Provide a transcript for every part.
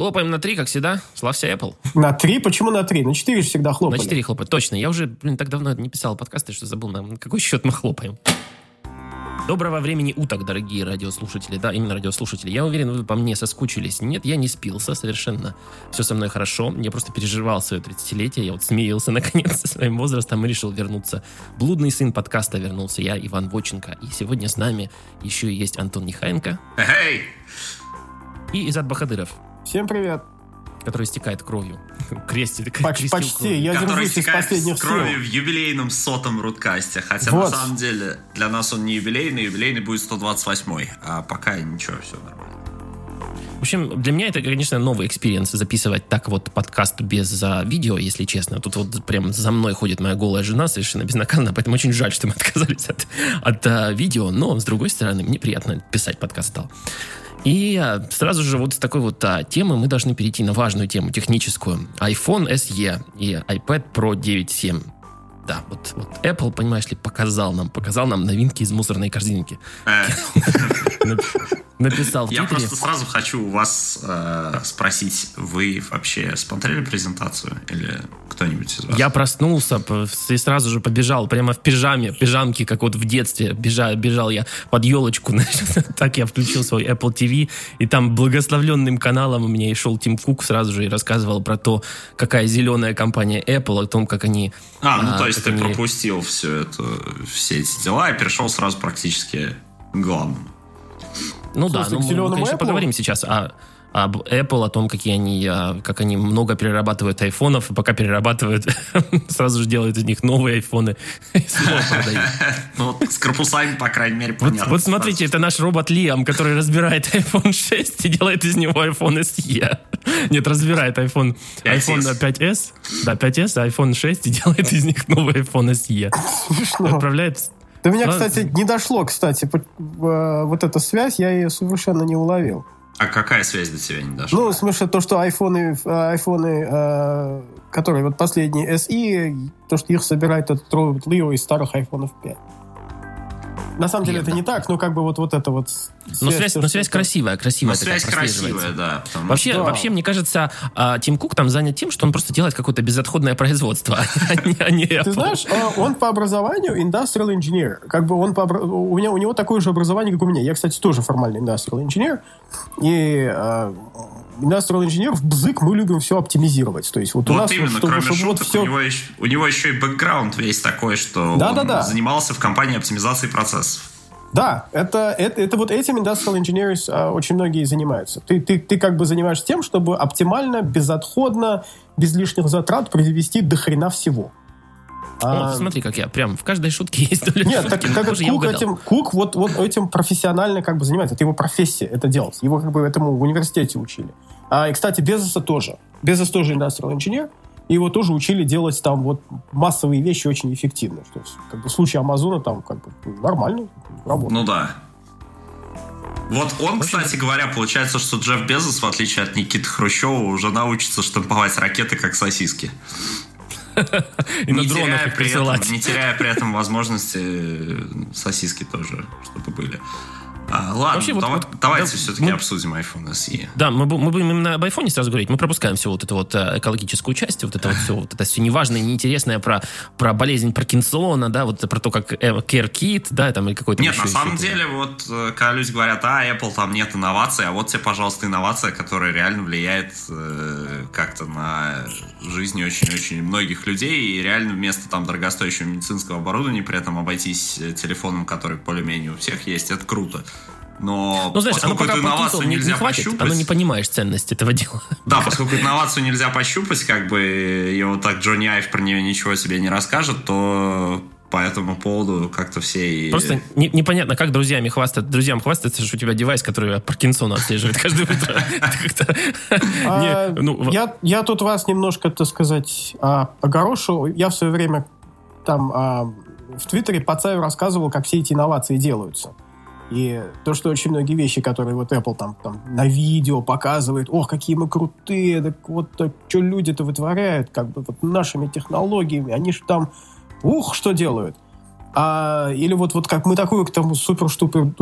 Хлопаем на три, как всегда. Славься Apple. На три? Почему на три? На четыре всегда хлопали. На четыре хлопать, точно. Я уже, блин, так давно не писал подкасты, что забыл, на какой счет мы хлопаем. Доброго времени уток, дорогие радиослушатели. Да, именно радиослушатели. Я уверен, вы по мне соскучились. Нет, я не спился совершенно. Все со мной хорошо. Я просто переживал свое 30-летие. Я вот смеялся наконец со своим возрастом и решил вернуться. Блудный сын подкаста вернулся. Я, Иван Воченко. И сегодня с нами еще есть Антон Нехаенко. Эй! И Изат Бахадыров. Всем привет. Который истекает кровью. Крестит. Почти, почти. Кровью. Я который истекает из крови сил. в юбилейном сотом рудкасте. Хотя вот. на самом деле для нас он не юбилейный, юбилейный будет 128 А пока ничего, все нормально. В общем, для меня это, конечно, новый experience записывать так вот подкаст без а, видео, если честно. Тут вот прям за мной ходит моя голая жена совершенно безнаказанно, поэтому очень жаль, что мы отказались от, от а, видео, но, с другой стороны, мне приятно писать подкаст стал. И а, сразу же вот с такой вот а, темы мы должны перейти на важную тему, техническую. iPhone SE и iPad Pro 9.7. Да, вот, вот Apple, понимаешь ли, показал нам, показал нам новинки из мусорной корзинки. Э. Написал в Я просто сразу хочу у вас э, спросить, вы вообще смотрели презентацию или кто-нибудь из вас? Я проснулся и сразу же побежал прямо в пижаме, пижамке, как вот в детстве. Бежал, бежал я под елочку. так я включил свой Apple TV, и там благословленным каналом у меня и шел Тим Кук сразу же и рассказывал про то, какая зеленая компания Apple, о том, как они... А, ну а, то есть ты они... пропустил все это, все эти дела и перешел сразу практически к главному. Ну да, ну, мы, конечно, Apple? поговорим сейчас о, об Apple, о том, какие они, а, как они много перерабатывают айфонов, и пока перерабатывают, сразу же делают из них новые айфоны и снова продают. Ну, с корпусами, по крайней мере, понятно. Вот смотрите, это наш робот Лиам, который разбирает iPhone 6 и делает из него iPhone SE. Нет, разбирает iPhone, iPhone 5s, да, 5s, iPhone 6 и делает из них новый iPhone SE. Отправляет до меня, кстати, не дошло, кстати, э, вот эта связь, я ее совершенно не уловил. А какая связь до тебя не дошла? Ну, в смысле, то, что айфоны, айфоны э, которые вот последние SE, то, что их собирает этот робот Лио из старых айфонов 5. На самом деле это не так, но как бы вот, вот это вот... Связь, но связь, но связь красивая, красивая. Но связь красивая, да. Вообще, да. вообще, мне кажется, а, Тим Кук там занят тем, что он просто делает какое-то безотходное производство, а не Ты знаешь, а, он по образованию industrial engineer. Как бы он по... У, меня, у него такое же образование, как у меня. Я, кстати, тоже формальный industrial engineer. И industrial engineer в бзык мы любим все оптимизировать. То есть вот, вот у нас... именно, чтобы, кроме чтобы шуток, вот все... у, него еще, у него еще и бэкграунд весь такой, что да, он да, да. занимался в компании оптимизации процессов. Да, это, это, это вот этим industrial engineers а, очень многие занимаются. Ты, ты, ты как бы занимаешься тем, чтобы оптимально, безотходно, без лишних затрат произвести до хрена всего. О, а, смотри, как я прям в каждой шутке есть доля Нет, шутки, так, так Кук, этим, Кук вот, вот этим профессионально как бы занимается. Это его профессия, это делать. Его как бы этому в университете учили. А, и, кстати, Безоса тоже. Безос тоже industrial engineer. И его тоже учили делать там вот массовые вещи очень эффективно. То есть, как бы в случае Амазона там как бы нормально работает. Ну да. Вот он, кстати говоря, получается, что Джефф Безос, в отличие от Никиты Хрущева, уже научится штамповать ракеты как сосиски. И не, теряя при этом, не теряя при этом возможности э, сосиски тоже, чтобы были. А, ладно, Вообще, давай, вот, давайте да, все-таки мы, обсудим iPhone SE. Да, мы, мы будем именно об iPhone сразу говорить. Мы пропускаем всю вот эту вот э, экологическую часть, вот это вот все, вот это все неважное, неинтересное про, про болезнь Паркинсона, да, вот про то, как CareKit, да, там или какой-то Нет, на самом деле, вот э, когда люди говорят, а, Apple там нет инноваций, а вот тебе, пожалуйста, инновация, которая реально влияет э, как-то на жизнь очень-очень многих людей, и реально вместо там дорогостоящего медицинского оборудования при этом обойтись э, телефоном, который более-менее у всех есть, это круто. Но ну, знаешь, поскольку эту инновацию не, нельзя не хватит, пощупать... Оно не понимаешь ценность этого дела. Да, поскольку инновацию нельзя пощупать, как бы, и вот так Джонни Айв про нее ничего себе не расскажет, то по этому поводу как-то все... И... Просто не, непонятно, как друзьями хвастать, друзьям хвастаться, что у тебя девайс, который Паркинсона отслеживает каждое утро. А, ну, я тут вас немножко, так сказать, а, огорошу. Я в свое время там а, в Твиттере по рассказывал, как все эти инновации делаются. И то, что очень многие вещи, которые вот Apple там, там на видео показывает, ох, какие мы крутые, так вот что люди-то вытворяют, как бы вот нашими технологиями, они же там, ух, что делают. А, или вот, вот как мы такую там супер штуку,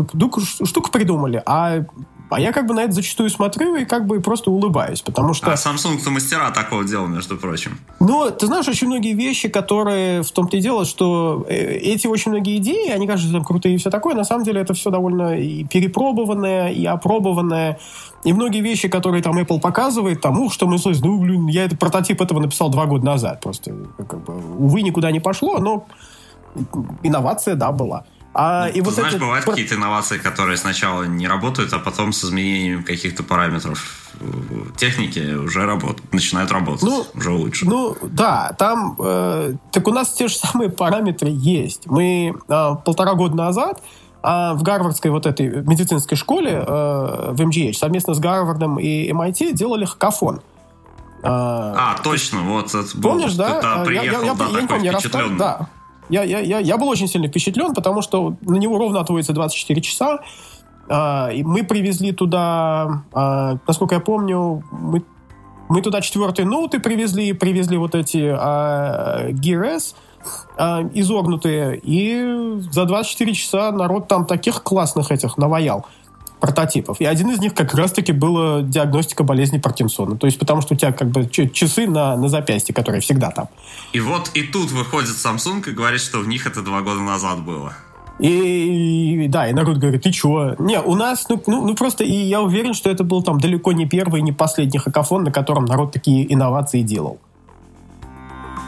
штуку придумали, а А я как бы на это зачастую смотрю и как бы просто улыбаюсь, потому что... А Samsung-то мастера такого дела, между прочим. Ну, ты знаешь, очень многие вещи, которые в том-то и дело, что э, эти очень многие идеи, они кажутся там крутые и все такое, на самом деле это все довольно и перепробованное, и опробованное. И многие вещи, которые там Apple показывает, там, ух, что мы слышим, ну, блин, я этот прототип этого написал два года назад. Просто, как бы, увы, никуда не пошло, но инновация, да, была. А, ну, и вот знаешь, это... бывают какие-то инновации, которые сначала не работают, а потом с изменением каких-то параметров техники уже работают, начинают работать, ну, уже лучше. Ну, да, там... Э, так у нас те же самые параметры есть. Мы э, полтора года назад э, в гарвардской вот этой медицинской школе э, в MGH совместно с Гарвардом и MIT делали хакафон. А, а точно, вот. Помнишь, да? Ты приехал, я, я, да, я, я помню, я да, я, я, я, я был очень сильно впечатлен, потому что на него ровно отводится 24 часа. А, и мы привезли туда, а, насколько я помню, мы, мы туда четвертые ноуты привезли, привезли вот эти а, Gear а, изогнутые, и за 24 часа народ там таких классных этих наваял прототипов. И один из них как раз-таки была диагностика болезни Паркинсона. То есть потому что у тебя как бы часы на, на запястье, которые всегда там. И вот и тут выходит Samsung и говорит, что в них это два года назад было. И, и да, и народ говорит, ты чего? Не, у нас, ну, ну, ну просто, и я уверен, что это был там далеко не первый, не последний хакафон, на котором народ такие инновации делал.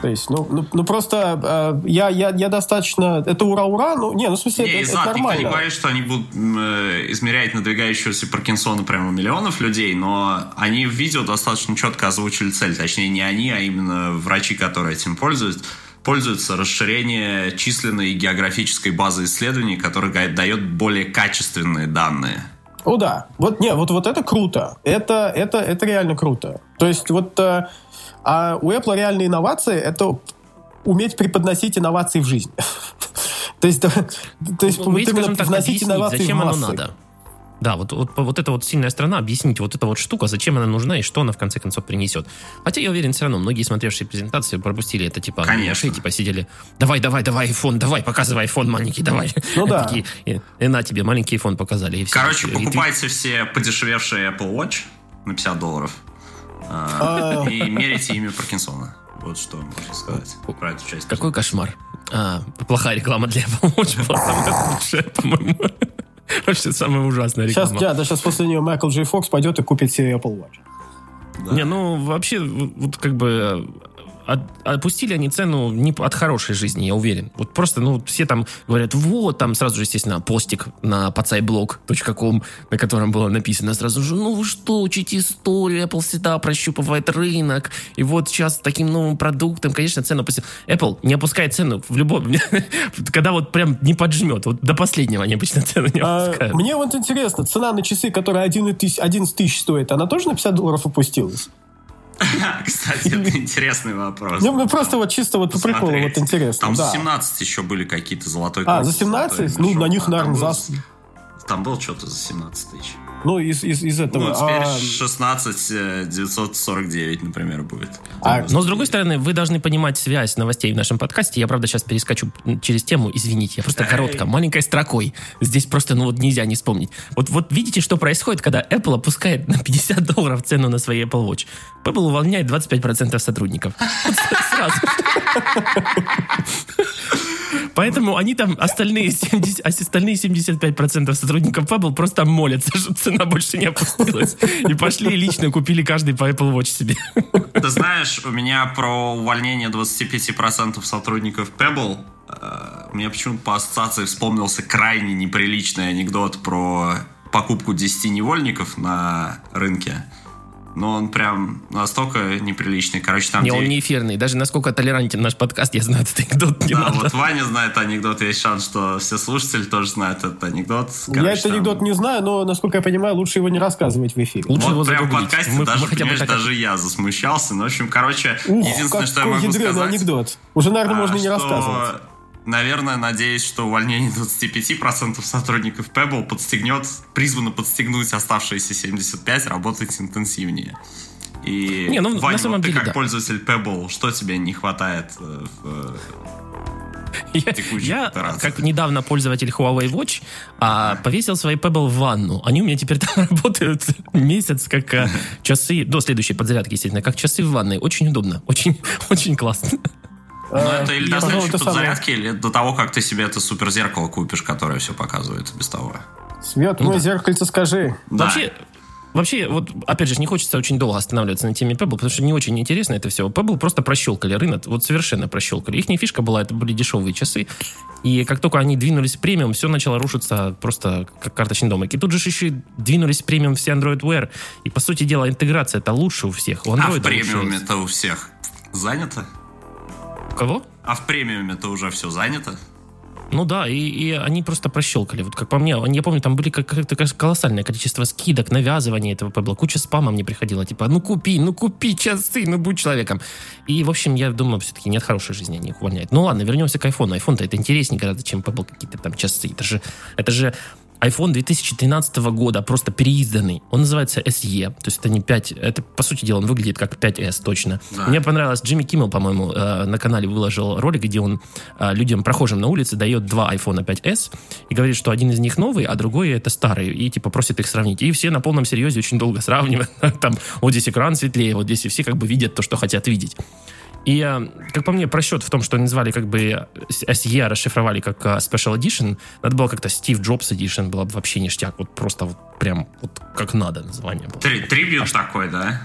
То есть, ну, ну, ну просто э, я, я, я достаточно... Это ура-ура, ну, не, ну, в смысле, не, это, это нормально. Никто не говорит, что они будут э, измерять надвигающегося Паркинсона прямо у миллионов людей, но они в видео достаточно четко озвучили цель. Точнее, не они, а именно врачи, которые этим пользуются пользуются расширение численной и географической базы исследований, которая дает более качественные данные. О, да. Вот, не, вот, вот это круто. Это, это, это реально круто. То есть вот э, а у Apple реальные инновации — это уметь преподносить инновации в жизнь. То есть, то есть вот именно вносить инновации зачем оно надо. Да, вот, вот, вот эта вот сильная страна, объяснить вот эта вот штука, зачем она нужна и что она в конце концов принесет. Хотя я уверен, все равно многие смотревшие презентации пропустили это, типа, Конечно. типа сидели, давай, давай, давай, iPhone, давай, показывай iPhone маленький, давай. Ну да. Такие, и, и на тебе маленький iPhone показали. И все. Короче, покупайте все подешевевшие Apple Watch на 50 долларов. А, и мерите имя Паркинсона. Вот что можно сказать про эту часть. Какой кошмар. А, плохая реклама для Apple Watch была самая лучшая, по-моему. Вообще самая ужасная реклама. Сейчас, да, да, сейчас после нее Майкл Джей Фокс пойдет и купит себе Apple Watch. Да. Не, ну вообще, вот как бы от, опустили они цену не от хорошей жизни, я уверен. Вот просто, ну, все там говорят, вот, там сразу же, естественно, постик на pacaiblog.com, на котором было написано сразу же, ну вы что, учите историю, Apple всегда прощупывает рынок, и вот сейчас таким новым продуктом, конечно, цену опустил. Apple не опускает цену в любом, когда вот прям не поджмет, вот до последнего они обычно цену не а, опускают. Мне вот интересно, цена на часы, которая 11 тысяч стоит, она тоже на 50 долларов опустилась? Кстати, это интересный вопрос. Ну, просто вот чисто вот по приколу, вот интересно. Там за 17 еще были какие-то золотой А, за 17? Ну, на них, наверное, за... Там был что-то за 17 тысяч. Ну, из, из, из этого. Ну, теперь а... 16 949, например, будет. А, но, с другой стороны, вы должны понимать связь новостей в нашем подкасте. Я, правда, сейчас перескочу через тему, извините. Я просто коротко, маленькой строкой. Здесь просто, ну, вот нельзя не вспомнить. Вот, вот видите, что происходит, когда Apple опускает на 50 долларов цену на свои Apple Watch. Apple увольняет 25% сотрудников. Сразу. Поэтому они там, остальные, 70, остальные 75% сотрудников Apple просто молятся, что цена больше не опустилась. И пошли лично купили каждый по Apple Watch себе. Ты знаешь, у меня про увольнение 25% сотрудников Pebble э, мне почему-то по ассоциации вспомнился крайне неприличный анекдот про покупку 10 невольников на рынке но он прям настолько неприличный. Короче, там... Не, 9... он не эфирный. Даже насколько толерантен наш подкаст, я знаю этот анекдот. Не да, надо. вот Ваня знает анекдот, есть шанс, что все слушатели тоже знают этот анекдот. Короче, я этот там... анекдот не знаю, но, насколько я понимаю, лучше его не рассказывать в эфире. Лучше вот его прям в подкасте мы, даже, мы понимаешь, так... даже я засмущался. Ну, в общем, короче, Ух, единственное, что я могу сказать... анекдот. Уже, наверное, а, можно не рассказывать наверное, надеюсь, что увольнение 25% сотрудников Pebble подстегнет, призвано подстегнуть оставшиеся 75 работать интенсивнее. И, не, ну, Ваня, на самом вот деле, ты как да. пользователь Pebble, что тебе не хватает э, в Я, как недавно пользователь Huawei Watch, а, повесил свои Pebble в ванну. Они у меня теперь там работают месяц, как а, часы, до следующей подзарядки, естественно, как часы в ванной. Очень удобно, очень, очень классно. Ну, это или до следующей подзарядки, или до того, как ты себе это суперзеркало купишь, которое все показывает без того. Свет, мой зеркальце скажи. Вообще, Вообще, вот, опять же, не хочется очень долго останавливаться на теме Pebble, потому что не очень интересно это все. Pebble просто прощелкали рынок, вот совершенно прощелкали. Их фишка была, это были дешевые часы, и как только они двинулись в премиум, все начало рушиться просто как карточный домик. И тут же еще и двинулись в премиум все Android Wear, и, по сути дела, интеграция это лучше у всех. У Android а в премиуме это у всех занято? Кого? А в премиуме это уже все занято? Ну да, и, и они просто прощелкали. Вот как по мне, я помню, там были какое-то колоссальное количество скидок, навязывания этого Пебла. Куча спама мне приходила, типа, ну купи, ну купи часы, ну будь человеком. И, в общем, я думаю, все-таки нет хорошей жизни, они их увольняют. Ну ладно, вернемся к айфону. Айфон-то это интереснее гораздо, чем Pebble какие-то там часы. Это же, это же iPhone 2013 года, просто переизданный. Он называется SE, то есть это не 5, это, по сути дела, он выглядит как 5S точно. Да. Мне понравилось, Джимми Киммел, по-моему, э, на канале выложил ролик, где он э, людям, прохожим на улице, дает два iPhone 5S и говорит, что один из них новый, а другой это старый, и типа просит их сравнить. И все на полном серьезе очень долго сравнивают. Там вот здесь экран светлее, вот здесь и все как бы видят то, что хотят видеть. И, э, как по мне, просчет в том, что они назвали как бы SE, расшифровали как э, Special Edition, надо было как-то Steve Jobs Edition, было бы вообще ништяк. Вот просто вот прям вот как надо название было. Три, трибют а такой, да?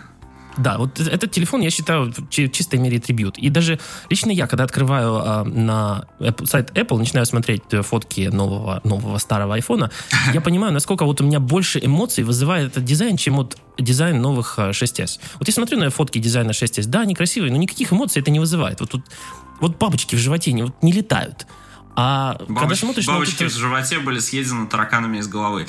Да, вот этот телефон, я считаю, в чистой мере трибют. И даже лично я, когда открываю э, на Apple, сайт Apple, начинаю смотреть э, фотки нового, нового старого айфона, я понимаю, насколько вот у меня больше эмоций вызывает этот дизайн, чем вот дизайн новых 6s. Э, вот я смотрю на фотки дизайна 6s, да, они красивые, но никаких эмоций это не вызывает. Вот тут вот бабочки в животе не, вот, не летают. А Бабоч, когда смотришь бабочки на вот в животе были съедены тараканами из головы.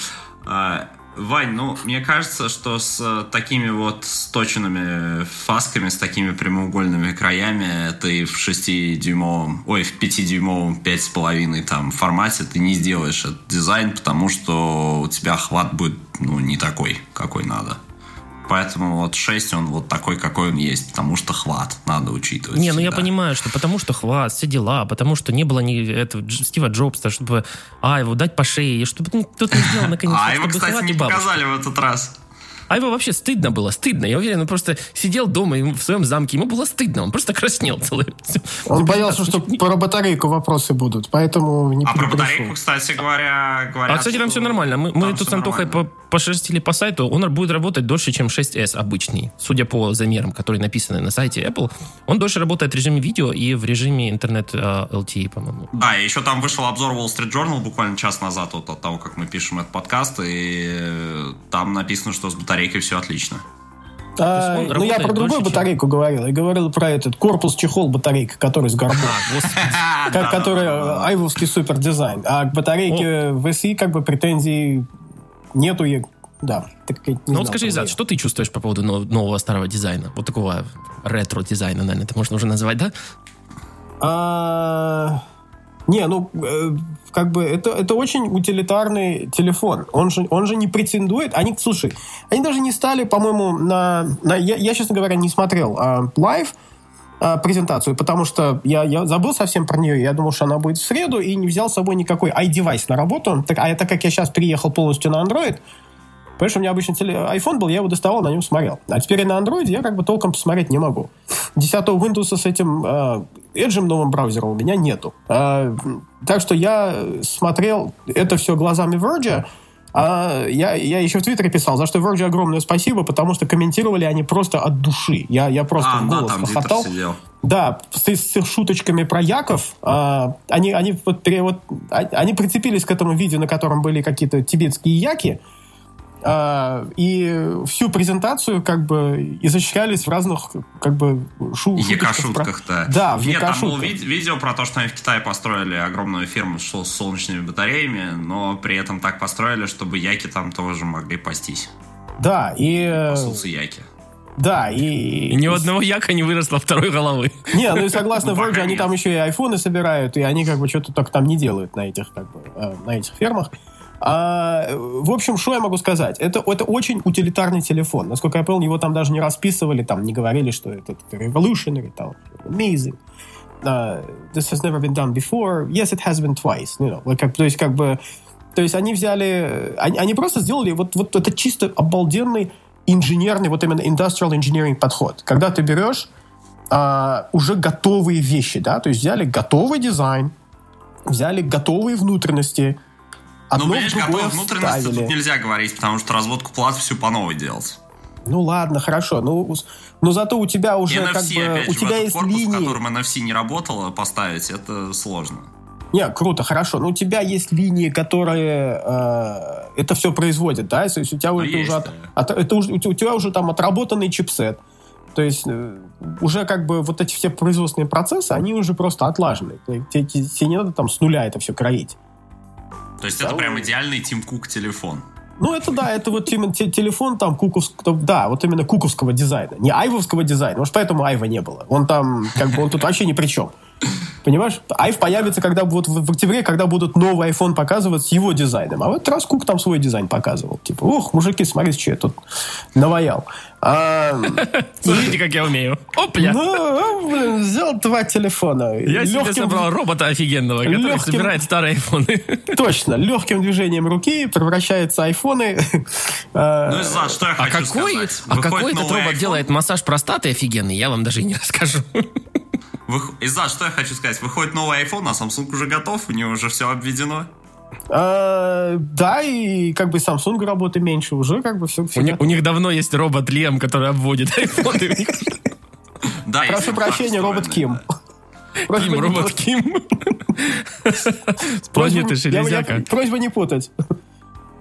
Вань, ну, мне кажется, что с э, такими вот сточенными фасками, с такими прямоугольными краями, ты в 6-дюймовом, ой, в 5-дюймовом 5,5 там формате ты не сделаешь этот дизайн, потому что у тебя охват будет, ну, не такой, какой надо. Поэтому вот 6 он вот такой, какой он есть, потому что хват надо учитывать. Не, всегда. ну я понимаю, что потому что хват, все дела, потому что не было ни этого Стива Джобса, чтобы а, его дать по шее, чтобы кто-то не сделал наконец А его, кстати, не показали в этот раз. А его вообще стыдно было, стыдно. Я уверен, он просто сидел дома в своем замке, ему было стыдно, он просто краснел целый. Он боялся, что про батарейку вопросы будут, поэтому не А про батарейку, кстати говоря, говорят... А, кстати, там все нормально. Мы, мы тут с Антохой по, пошерстили по сайту, он будет работать дольше, чем 6S обычный. Судя по замерам, которые написаны на сайте Apple, он дольше работает в режиме видео и в режиме интернет LTE, по-моему. Да, и еще там вышел обзор Wall Street Journal буквально час назад вот от того, как мы пишем этот подкаст, и там написано, что с батарейкой батарейкой все отлично. А, ну, я про другую батарейку чем... говорил. Я говорил про этот корпус-чехол батарейка, который с горбом. А, который айвовский супер дизайн. А к батарейке в SE как бы претензий нету. Да. Ну вот скажи, Изад, что ты чувствуешь по поводу нового старого дизайна? Вот такого ретро-дизайна, наверное, это можно уже назвать, да? Не, ну, э, как бы это, это очень утилитарный телефон. Он же, он же не претендует. Они, слушай, они даже не стали, по-моему, на... на я, я, честно говоря, не смотрел а, live а, презентацию, потому что я, я забыл совсем про нее. Я думал, что она будет в среду, и не взял с собой никакой iDevice на работу. Так, а это как я сейчас приехал полностью на Android, Понимаешь, у меня обычно iPhone был, я его доставал, на нем смотрел. А теперь на Android я как бы толком посмотреть не могу. 10 Windows с этим э, Edge новым браузером у меня нету. Э, так что я смотрел это все глазами Verge, а я, я еще в Твиттере писал, за что Verge огромное спасибо, потому что комментировали они просто от души. Я, я просто а, в голос да, хохотал. Да, с, с их шуточками про Яков. А, они, они, вот, вот, а, они прицепились к этому видео, на котором были какие-то тибетские яки. А, и всю презентацию как бы изощрялись в разных как бы шу шутках да. Да, в Нет, там было ви видео про то, что они в Китае построили огромную фирму с солнечными батареями, но при этом так построили, чтобы яки там тоже могли пастись. Да, и... Пасутся яки. Да, и... И ни у одного яка не выросло второй головы. Не, ну и согласно ну, Virgin, они там еще и айфоны собирают, и они как бы что-то только там не делают на этих, как бы, э, на этих фермах. А, в общем, что я могу сказать? Это, это очень утилитарный телефон. Насколько я понял, его там даже не расписывали, там не говорили, что это, это revolutionary, там, amazing. uh, this has never been done before. Yes, it has been twice. You know, like, то есть как бы, то есть они взяли, они, они просто сделали вот, вот это чисто обалденный инженерный, вот именно industrial engineering подход. Когда ты берешь а, уже готовые вещи, да, то есть взяли готовый дизайн, взяли готовые внутренности, одно ну, понимаешь, готовые внутренности тут нельзя говорить, потому что разводку плат всю по новой делать. Ну ладно, хорошо. Ну, но зато у тебя уже NFC, как бы опять у тебя есть корпус, линии. в котором NFC не работало, поставить это сложно. Не, круто, хорошо. Но у тебя есть линии, которые э, это все производят, да? То есть у тебя, ну, это, есть, уже, да. от, это уже, у тебя уже там отработанный чипсет. То есть э, уже как бы вот эти все производственные процессы, они уже просто отлажены. Тебе, тебе не надо там с нуля это все кроить. То есть да, это прям идеальный Тим Кук телефон. Ну, это да, это вот именно телефон там куковского, да, вот именно куковского дизайна, не айвовского дизайна, может, поэтому айва не было. Он там, как бы, он тут вообще ни при чем. Понимаешь? Айв появится, когда вот в, октябре, когда будут новый iPhone показывать с его дизайном. А вот раз Кук там свой дизайн показывал. Типа, ух, мужики, смотрите, что я тут наваял. А, Смотрите, как я умею. Опля! Ну, блин, взял два телефона. Я легким... себе собрал робота офигенного, который легким... собирает старые айфоны. Точно. Легким движением руки превращаются айфоны. А, ну, за что я а хочу какой, сказать. А какой этот робот iPhone? делает массаж простаты офигенный, я вам даже и не расскажу. Из-за что я хочу сказать, выходит новый iPhone, а Samsung уже готов, у него уже все обведено. А, да, и как бы Samsung работы меньше уже, как бы все. все у, них, у них давно есть робот Лем, который обводит айфоны. Да, Прошу прощения, робот Ким. Ким, робот Ким. Планеты железяка. Просьба не путать.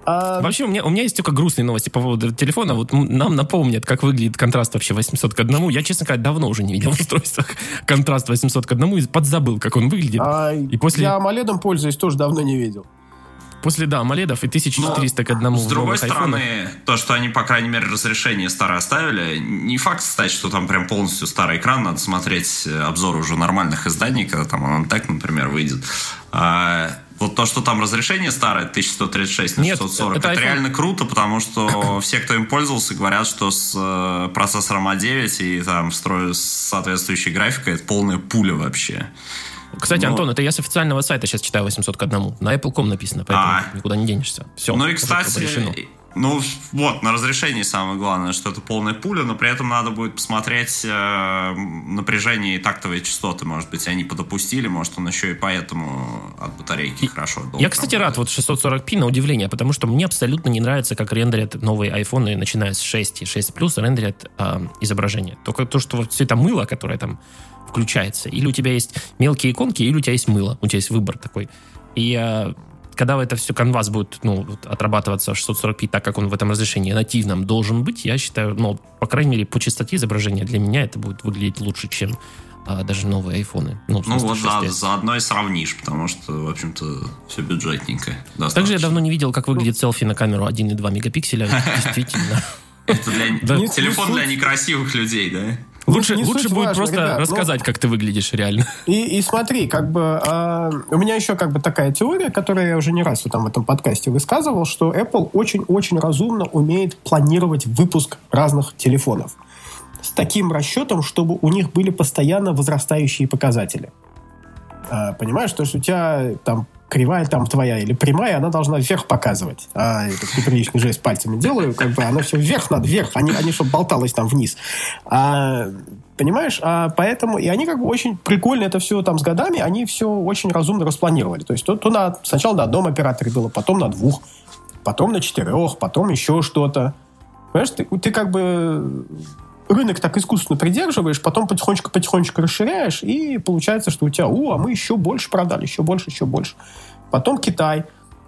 А... Вообще, у меня, у меня есть только грустные новости по поводу телефона. Вот нам напомнят, как выглядит контраст вообще 800 к 1. Я, честно говоря, давно уже не видел в устройствах контраст 800 к 1 и подзабыл, как он выглядит. А, и после... Я AMOLED пользуюсь, тоже давно не видел. После, да, AMOLED и 1400 Но, к одному. С другой стороны, айфонах. то, что они, по крайней мере, разрешение старое оставили, не факт, кстати, что там прям полностью старый экран, надо смотреть обзоры уже нормальных изданий, когда там он так, например, выйдет. А, вот то, что там разрешение старое, 1136 на Нет, 640, это, это реально круто, потому что все, кто им пользовался, говорят, что с э, процессором А9 и там строю с соответствующей графикой это полная пуля вообще. Кстати, Но... Антон, это я с официального сайта сейчас читаю 800 к 1. На Apple.com написано, поэтому а. никуда не денешься. Все. Ну и, кстати, ну, вот, на разрешении самое главное, что это полная пуля, но при этом надо будет посмотреть э, напряжение и тактовые частоты, может быть, они подопустили, может, он еще и поэтому от батарейки и, хорошо Я, кстати, рад вот 640p на удивление, потому что мне абсолютно не нравится, как рендерят новые айфоны, начиная с 6 и 6 плюс, рендерят э, изображение. Только то, что вот все это мыло, которое там включается. Или у тебя есть мелкие иконки, или у тебя есть мыло. У тебя есть выбор такой. И э, когда это все канвас будет ну, отрабатываться 640p так, как он в этом разрешении нативном должен быть, я считаю, ну, по крайней мере, по частоте изображения для меня это будет выглядеть лучше, чем а, даже новые айфоны. Ну, ну вот за, заодно и сравнишь, потому что, в общем-то, все бюджетненько. Достаточно. Также я давно не видел, как выглядит селфи на камеру 1,2 мегапикселя. Действительно. Это для, телефон для некрасивых людей, да? Лучше, лучше будет важно, просто ребят, рассказать, ну, как ты выглядишь реально. И, и смотри, как бы э, у меня еще как бы такая теория, которую я уже не раз там, в этом подкасте высказывал, что Apple очень-очень разумно умеет планировать выпуск разных телефонов с таким расчетом, чтобы у них были постоянно возрастающие показатели. А, понимаешь, то есть у тебя там кривая там твоя или прямая, она должна вверх показывать. А этот неприличный жест пальцами делаю, как бы оно все вверх надо, вверх, а не, а не чтобы болталось там вниз. А, понимаешь? А поэтому, и они как бы очень прикольно это все там с годами, они все очень разумно распланировали. То есть то, то на, сначала на одном операторе было, потом на двух, потом на четырех, потом еще что-то. Понимаешь, ты, ты как бы рынок так искусственно придерживаешь, потом потихонечку-потихонечку расширяешь, и получается, что у тебя, о, а мы еще больше продали, еще больше, еще больше. Потом Китай.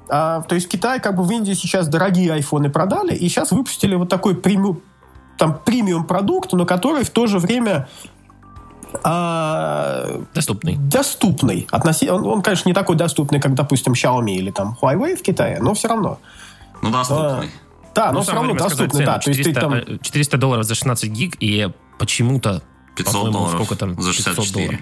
А, то есть Китай, как бы в Индии сейчас дорогие айфоны продали, и сейчас выпустили вот такой премиум, там, премиум продукт, но который в то же время а, доступный. Доступный. Относи... Он, он, конечно, не такой доступный, как, допустим, Xiaomi или там Huawei в Китае, но все равно. Ну, доступный. А, да, но ну, все равно доступно, да. 400, то есть ты там... 400 долларов за 16 гиг и почему-то 500 долларов сколько там? За 64. 500 долларов.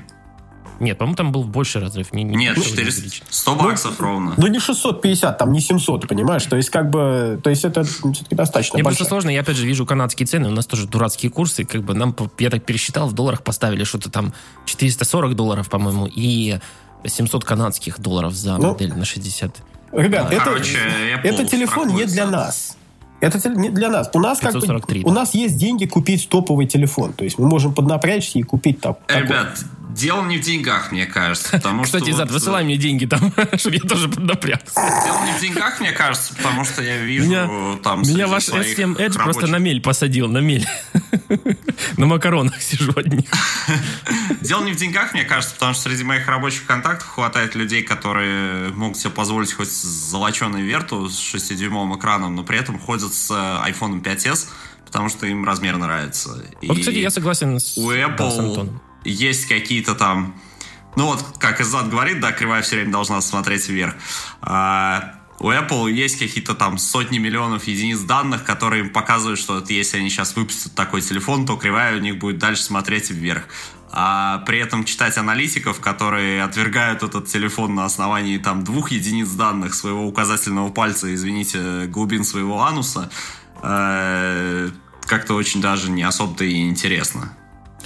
Нет, по-моему, там был больше разрыв. Не, не Нет, 400, 100 баксов ну, ровно. Ну, не 650, там не 700, понимаешь? То есть, как бы, то есть, это все-таки достаточно Мне просто сложно, я опять же вижу канадские цены, у нас тоже дурацкие курсы, как бы нам, я так пересчитал, в долларах поставили что-то там 440 долларов, по-моему, и 700 канадских долларов за ну, модель на 60. Ребят, а, это, короче, это телефон не для нас. Это не для нас. У нас, как бы, да. у нас есть деньги купить топовый телефон. То есть мы можем поднапрячься и купить так. Ребят, такой. Дело не в деньгах, мне кажется. Потому Кстати, что Зад, вот, высылай мне деньги там, чтобы я тоже поднапрягся. Дело не в деньгах, мне кажется, потому что я вижу меня, там... Меня ваш S7 Edge просто на мель посадил, на мель. на макаронах сижу одни. Дело не в деньгах, мне кажется, потому что среди моих рабочих контактов хватает людей, которые могут себе позволить хоть золоченый верту с 6-дюймовым экраном, но при этом ходят с э, iPhone 5s, потому что им размер нравится. Вот, кстати, я согласен с, у Apple да, с Антоном есть какие-то там... Ну вот, как Изад говорит, да, кривая все время должна смотреть вверх. А, у Apple есть какие-то там сотни миллионов единиц данных, которые им показывают, что вот если они сейчас выпустят такой телефон, то кривая у них будет дальше смотреть вверх. А при этом читать аналитиков, которые отвергают этот телефон на основании там двух единиц данных своего указательного пальца, извините, глубин своего ануса, э, как-то очень даже не особо-то и интересно.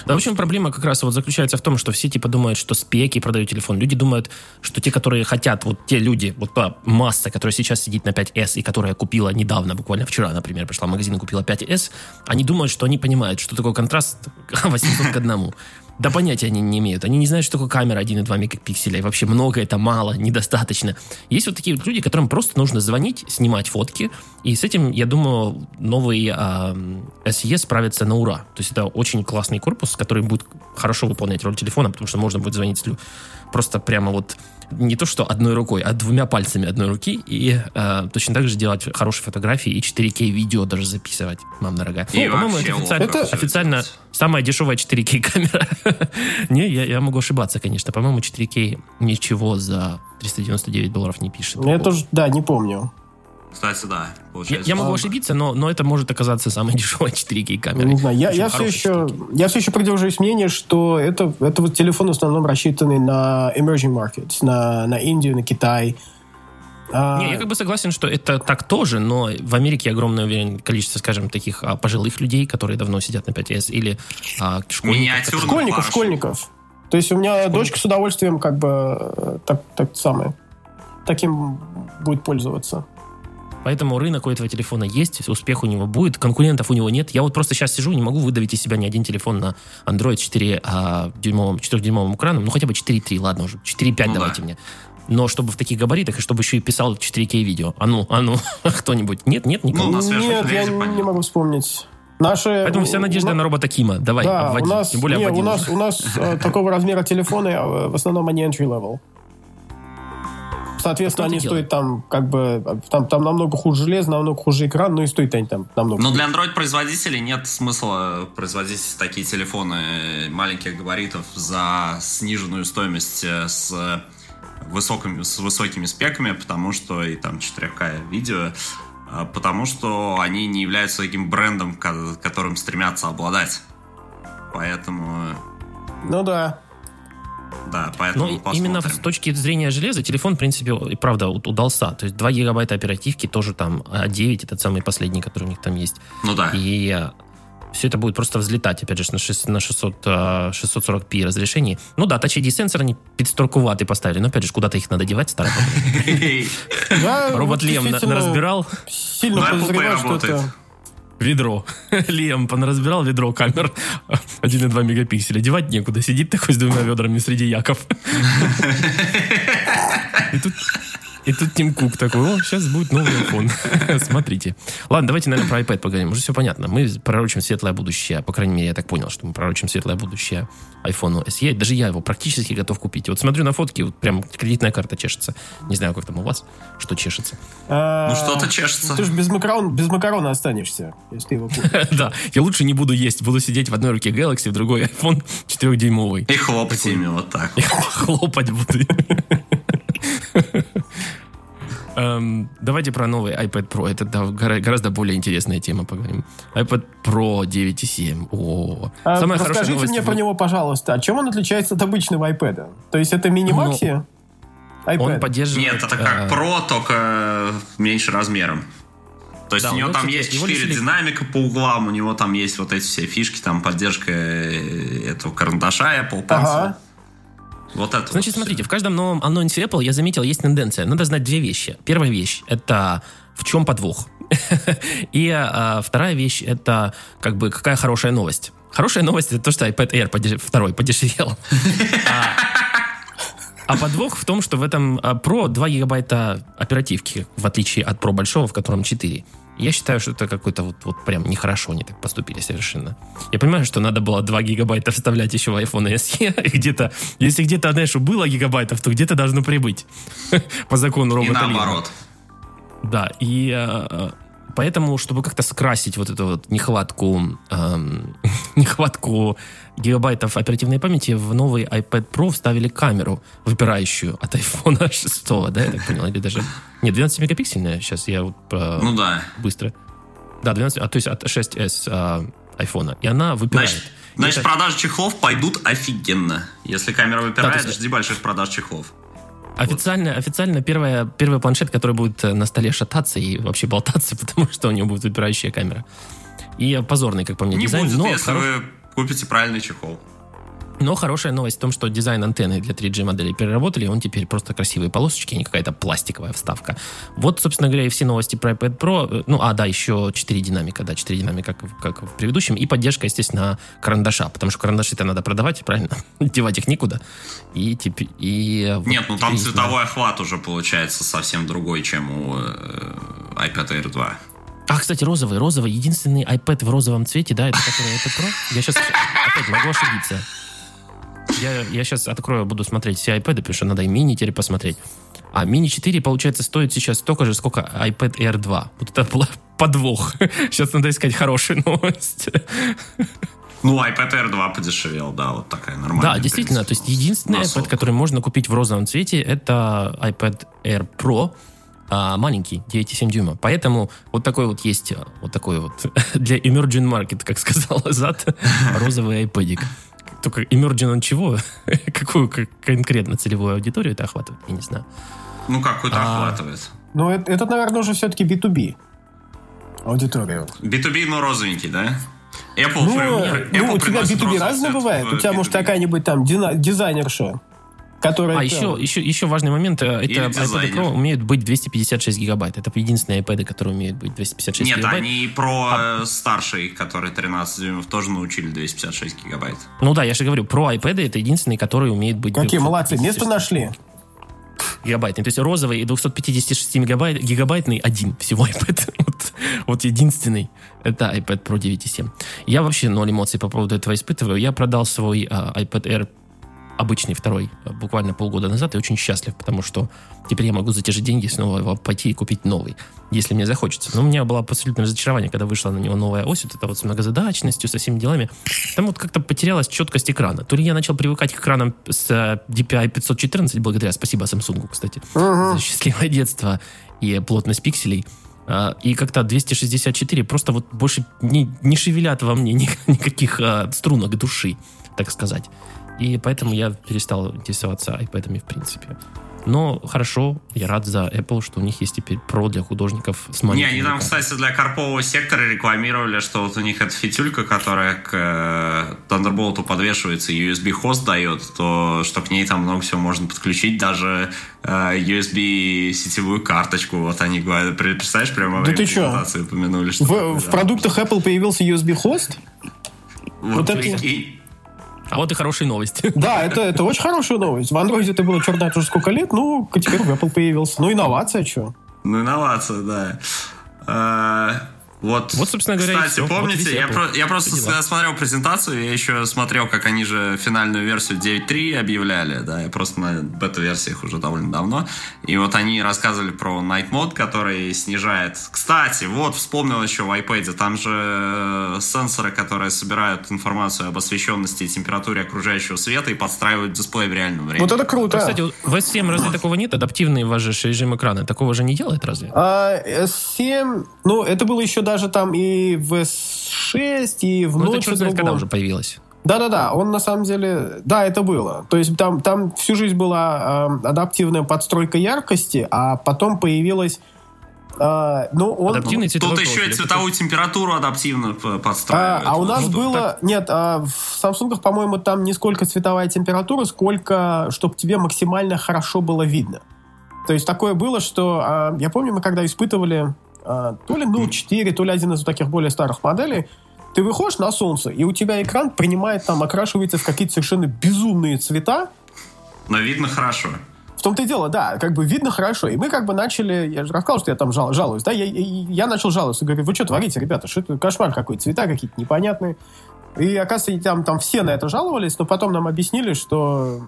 Да, в общем, проблема как раз вот заключается в том, что все типа думают, что спеки продают телефон. Люди думают, что те, которые хотят, вот те люди, вот та масса, которая сейчас сидит на 5S и которая купила недавно, буквально вчера, например, пришла в магазин и купила 5S, они думают, что они понимают, что такое контраст 800 к 1. Да понятия они не имеют. Они не знают, что такое камера 1,2 мегапикселя. И вообще много это мало, недостаточно. Есть вот такие вот люди, которым просто нужно звонить, снимать фотки. И с этим, я думаю, новый э, SE справится на ура. То есть это очень классный корпус, который будет хорошо выполнять роль телефона, потому что можно будет звонить просто прямо вот не то что одной рукой, а двумя пальцами одной руки и э, точно так же делать хорошие фотографии и 4К видео даже записывать, мам дорогая. И ну, по-моему, это официально, это официально самая дешевая 4К камера. не, я, я могу ошибаться, конечно. По-моему, 4К ничего за 399 долларов не пишет. Я тоже, да, не помню. Кстати, да, получается. Я, я могу ошибиться, но, но это может оказаться самой дешевой 4К камерой. Не знаю, я, я, все еще, я все еще придерживаюсь мнения, что это, это вот телефон в основном рассчитанный на emerging markets, на, на Индию, на Китай. А... Не, я как бы согласен, что это так тоже, но в Америке огромное уверен, количество, скажем, таких а, пожилых людей, которые давно сидят на 5S, или а, школьников. Школьников, школьников. То есть у меня школьников. дочка с удовольствием как бы э, так, так самое, таким будет пользоваться. Поэтому рынок у этого телефона есть, успех у него будет, конкурентов у него нет. Я вот просто сейчас сижу, не могу выдавить из себя ни один телефон на Android 4 а, дюймовым, 4-дюймовым экраном, ну хотя бы 4.3, ладно уже, 4.5 ну, давайте да. мне. Но чтобы в таких габаритах, и чтобы еще и писал 4К видео. А ну, а ну, кто-нибудь? Нет, нет, никого? Ну, нет, я не могу вспомнить. Наши, Поэтому вся надежда на, на робота Кима. Давай, да, обводи. У нас, Тем более не, у нас, у нас э, такого размера телефоны, а, в основном они entry level. Соответственно, они стоят там как бы там, там намного хуже железо, намного хуже экран, но и стоят они там намного. Но для Android-производителей нет смысла производить такие телефоны маленьких габаритов за сниженную стоимость э, с высокими, с высокими спеками, потому что и там 4К видео, э, потому что они не являются таким брендом, которым стремятся обладать. Поэтому... Ну да. Да, поэтому Но посмотрим. именно с точки зрения железа телефон, в принципе, и правда удался. То есть 2 гигабайта оперативки тоже там, а 9 этот самый последний, который у них там есть. Ну да. И все это будет просто взлетать, опять же, на, 6, на 600, 640p разрешении. Ну да, Touch ID сенсор они підстроковатый поставили, но опять же, куда-то их надо девать, старый Робот Лем разбирал. Сильно подозреваю, что это ведро. Лем понаразбирал ведро камер 1,2 мегапикселя. Девать некуда. Сидит такой с двумя ведрами среди яков. И тут и тут Тим Кук такой, о, сейчас будет новый iPhone. Смотрите. Ладно, давайте, наверное, про iPad поговорим. Уже все понятно. Мы пророчим светлое будущее. По крайней мере, я так понял, что мы пророчим светлое будущее iPhone SE. Даже я его практически готов купить. Вот смотрю на фотки, вот прям кредитная карта чешется. Не знаю, как там у вас, что чешется. А, ну, что-то чешется. Ты же без макарон, без макарона останешься, если его Да, я лучше не буду есть. Буду сидеть в одной руке Galaxy, в другой iPhone 4-дюймовый. И хлопать ими вот так. Хлопать буду. Эм, давайте про новый iPad Pro. Это да, гораздо более интересная тема поговорим. iPad Pro 9.7. О, а, самая расскажите новость... мне про него, пожалуйста. А чем он отличается от обычного iPad? То есть это мини-макси? Ну, Он поддерживает... Нет, это как Pro, э, только меньше размером. То есть да, у него там есть четыре лишили... динамика по углам, у него там есть вот эти все фишки, там поддержка э, этого карандаша Apple Pencil. Ага. Вот это. Значит, вот смотрите, все. в каждом новом анонсе Apple я заметил, есть тенденция. Надо знать две вещи. Первая вещь — это в чем подвох. И а, вторая вещь — это как бы какая хорошая новость. Хорошая новость — это то, что iPad Air подеш... второй подешевел. А, а подвох в том, что в этом а, Pro 2 гигабайта оперативки, в отличие от Pro большого, в котором 4. Я считаю, что это какой-то вот, вот прям нехорошо они так поступили совершенно. Я понимаю, что надо было 2 гигабайта вставлять еще в iPhone SE. где-то, если где-то, знаешь, было гигабайтов, то где-то должно прибыть. По закону робота. И наоборот. Да, и э, поэтому, чтобы как-то скрасить вот эту вот нехватку, эм, нехватку гигабайтов оперативной памяти, в новый iPad Pro вставили камеру, выпирающую от iPhone 6, да, я так понял, или даже... Нет, 12-мегапиксельная, сейчас я вот э, ну, да. быстро... Да, 12, а, то есть от 6s э, iPhone, и она выпирает. Значит, значит это... продажи чехлов пойдут офигенно. Если камера выпирает, да, есть... жди больших продаж чехлов. Официально, официально первая, первый планшет, который будет э, на столе шататься и вообще болтаться, потому что у него будет выпирающая камера. И позорный, как по мне, Не дизайн. будет, но если хорош... вы купите правильный чехол. Но хорошая новость в том, что дизайн антенны для 3G моделей переработали, он теперь просто красивые полосочки, а не какая-то пластиковая вставка. Вот, собственно говоря, и все новости про iPad Pro. Ну, а, да, еще 4 динамика, да, 4 динамика, как, как в предыдущем. И поддержка, естественно, карандаша, потому что карандаши-то надо продавать, правильно? Девать их никуда. И, теперь, и Нет, ну там цветовой охват уже получается совсем другой, чем у э, iPad Air 2. А, кстати, розовый, розовый, единственный iPad в розовом цвете, да, это который iPad Pro? Я сейчас опять могу ошибиться. Я, я сейчас открою, буду смотреть все iPad, потому что надо и мини теперь посмотреть. А мини 4, получается, стоит сейчас столько же, сколько iPad Air 2. Вот это подвох. Сейчас надо искать хорошую новость. Ну, iPad Air 2 подешевел, да, вот такая нормальная. Да, действительно, то есть единственный iPad, который можно купить в розовом цвете, это iPad Air Pro, а, маленький, 9,7 дюйма. Поэтому вот такой вот есть, вот такой вот для emerging market, как сказал Зад, розовый iPad. Только emerging он чего? Какую конкретно целевую аудиторию это охватывает? Я не знаю. Ну, какую-то а... охватывает. Ну, это, это, наверное, уже все-таки B2B аудиторию. B2B, но розовенький, да? Apple, ну, Apple ну, у тебя B2B разное бывает. У тебя, B2B. может, какая-нибудь там дизайнерша Который а еще, еще, еще важный момент, э, это iPad Pro умеют быть 256 гигабайт. Это единственные iPad, которые умеют быть 256 Нет, гигабайт. Нет, они про а... старшие, которые 13 дюймов, тоже научили 256 гигабайт. Ну да, я же говорю, про iPad это единственные, которые умеют быть... Какие молодцы, место нашли. Гигабайтный. То есть розовый и 256 гигабайт, гигабайтный один всего iPad. вот, вот единственный. Это iPad Pro 9.7. Я вообще ноль эмоций по поводу этого испытываю. Я продал свой uh, iPad Air обычный второй э, буквально полгода назад и очень счастлив, потому что теперь я могу за те же деньги снова пойти и купить новый, если мне захочется. Но у меня было абсолютное разочарование, когда вышла на него новая ось, вот это вот с многозадачностью, со всеми делами. Там вот как-то потерялась четкость экрана. То ли я начал привыкать к экранам с э, DPI 514, благодаря, спасибо Samsung, кстати, uh-huh. за счастливое детство и плотность пикселей. А, и как-то 264 просто вот больше не, не шевелят во мне никаких а, струнок души, так сказать. И поэтому я перестал интересоваться iPad в принципе. Но хорошо, я рад за Apple, что у них есть теперь Pro для художников с. Не, они там, кстати, для карпового сектора рекламировали, что вот у них эта фитюлька, которая к э, Thunderbolt подвешивается и USB-хост дает, то что к ней там много всего можно подключить, даже э, USB сетевую карточку. Вот они говорят, представляешь, прямо да ты презентации упомянули. Что в, в продуктах Apple появился USB-хост? Вот, вот это... И, а вот и хорошие новости. Да, это, это очень хорошая новость. В Android это было черт уже сколько лет, ну, теперь в Apple появился. Ну, инновация, что? Ну, инновация, да. А, Вот, вот собственно говоря, Кстати, помните, вот я, про, я просто смотрел презентацию, я еще смотрел, как они же финальную версию 9.3 объявляли, да, я просто на бета-версиях уже довольно давно, и вот они рассказывали про Night Mode, который снижает... Кстати, вот, вспомнил еще в iPad, там же э, сенсоры, которые собирают информацию об освещенности и температуре окружающего света и подстраивают дисплей в реальном времени. Вот это круто. Кстати, в S7 разве такого нет? Адаптивный ваш режим экрана такого же не делает разве? А, S7, ну, это было еще даже там и в S6, и в ну, это что знает, когда уже появилось. Да-да-да, он на самом деле, да, это было. То есть там, там всю жизнь была э, адаптивная подстройка яркости, а потом появилась а, ну, он... Адаптивный цветовой Тут еще и цветовую температуру адаптивно подстраивают. А, а у нас ну, было... Так... Нет, а в Samsung, по-моему, там не сколько цветовая температура, сколько, чтобы тебе максимально хорошо было видно. То есть такое было, что... А, я помню, мы когда испытывали то ли Note 4, то ли один из таких более старых моделей, ты выходишь на солнце, и у тебя экран принимает там, окрашивается в какие-то совершенно безумные цвета. Но видно хорошо. В том-то и дело, да, как бы видно хорошо. И мы как бы начали, я же рассказал, что я там жал, жалуюсь, да, я, я, я начал жаловаться, говорю, вы что творите, ребята, что это кошмар какой, цвета какие-то непонятные. И, оказывается, там, там все на это жаловались, но потом нам объяснили, что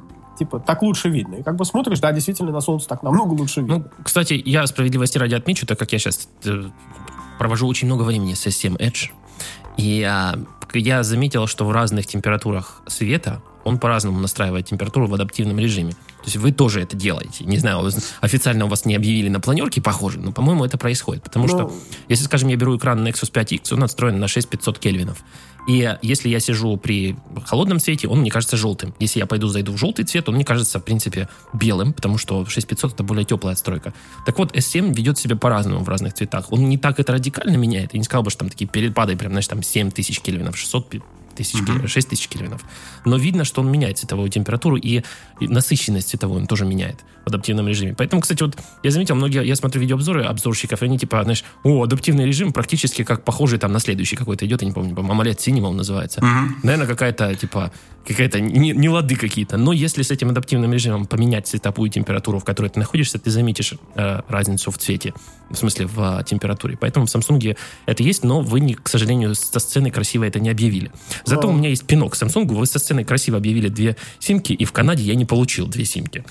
типа, так лучше видно. И как бы смотришь, да, действительно, на солнце так намного лучше видно. Ну, кстати, я справедливости ради отмечу, так как я сейчас э, провожу очень много времени с S7 Edge, и а, я заметил, что в разных температурах света он по-разному настраивает температуру в адаптивном режиме. То есть вы тоже это делаете. Не знаю, официально у вас не объявили на планерке, похоже, но, по-моему, это происходит. Потому но... что, ну. если, скажем, я беру экран Nexus 5X, он настроен на 6500 кельвинов. И если я сижу при холодном цвете, он мне кажется желтым. Если я пойду зайду в желтый цвет, он мне кажется, в принципе, белым, потому что 6500 это более теплая отстройка. Так вот, S7 ведет себя по-разному в разных цветах. Он не так это радикально меняет. Я не сказал бы, что там такие перепады, прям, знаешь, там 7000 кельвинов, 600 тысяч, uh-huh. 6 тысяч кельвинов. Но видно, что он меняет цветовую температуру и, насыщенность цветовую он тоже меняет в адаптивном режиме. Поэтому, кстати, вот я заметил, многие, я смотрю видеообзоры обзорщиков, и они типа, знаешь, о, адаптивный режим практически как похожий там на следующий какой-то идет, я не помню, AMOLED Cinema он называется. Uh-huh. Наверное, какая-то, типа, какая-то не, не лады какие-то. Но если с этим адаптивным режимом поменять цветовую температуру, в которой ты находишься, ты заметишь э, разницу в цвете, в смысле в э, температуре. Поэтому в Samsung это есть, но вы, не, к сожалению, со сцены красиво это не объявили. Зато у меня есть пинок Samsung. Вы со сцены красиво объявили две симки, и в Канаде я не получил две симки.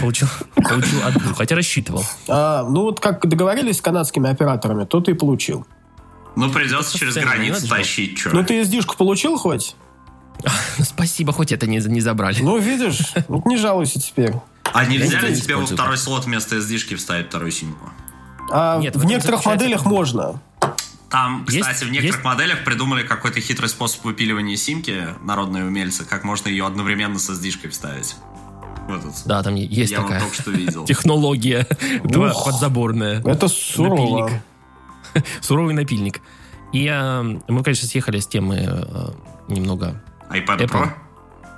Получил, получил одну, хотя рассчитывал. А, ну вот как договорились с канадскими операторами, то ты и получил. Ну, придется через границу тащить, что. Ну, ты SD-шку получил хоть? Ну, спасибо, хоть это не, не забрали. Ну, видишь, вот не жалуйся теперь. А нельзя ли тебе во второй слот вместо SD-шки вставить вторую симку? А Нет, в некоторых моделях можно. Там, кстати, есть, в некоторых есть... моделях придумали какой-то хитрый способ выпиливания симки, народные умельцы, как можно ее одновременно со SD-шкой вставить. Вот это. Да, там есть Я такая только что видел. технология подзаборная. Это сурово. Суровый напильник. И мы, конечно, съехали с темы э, немного iPad Apple. Pro?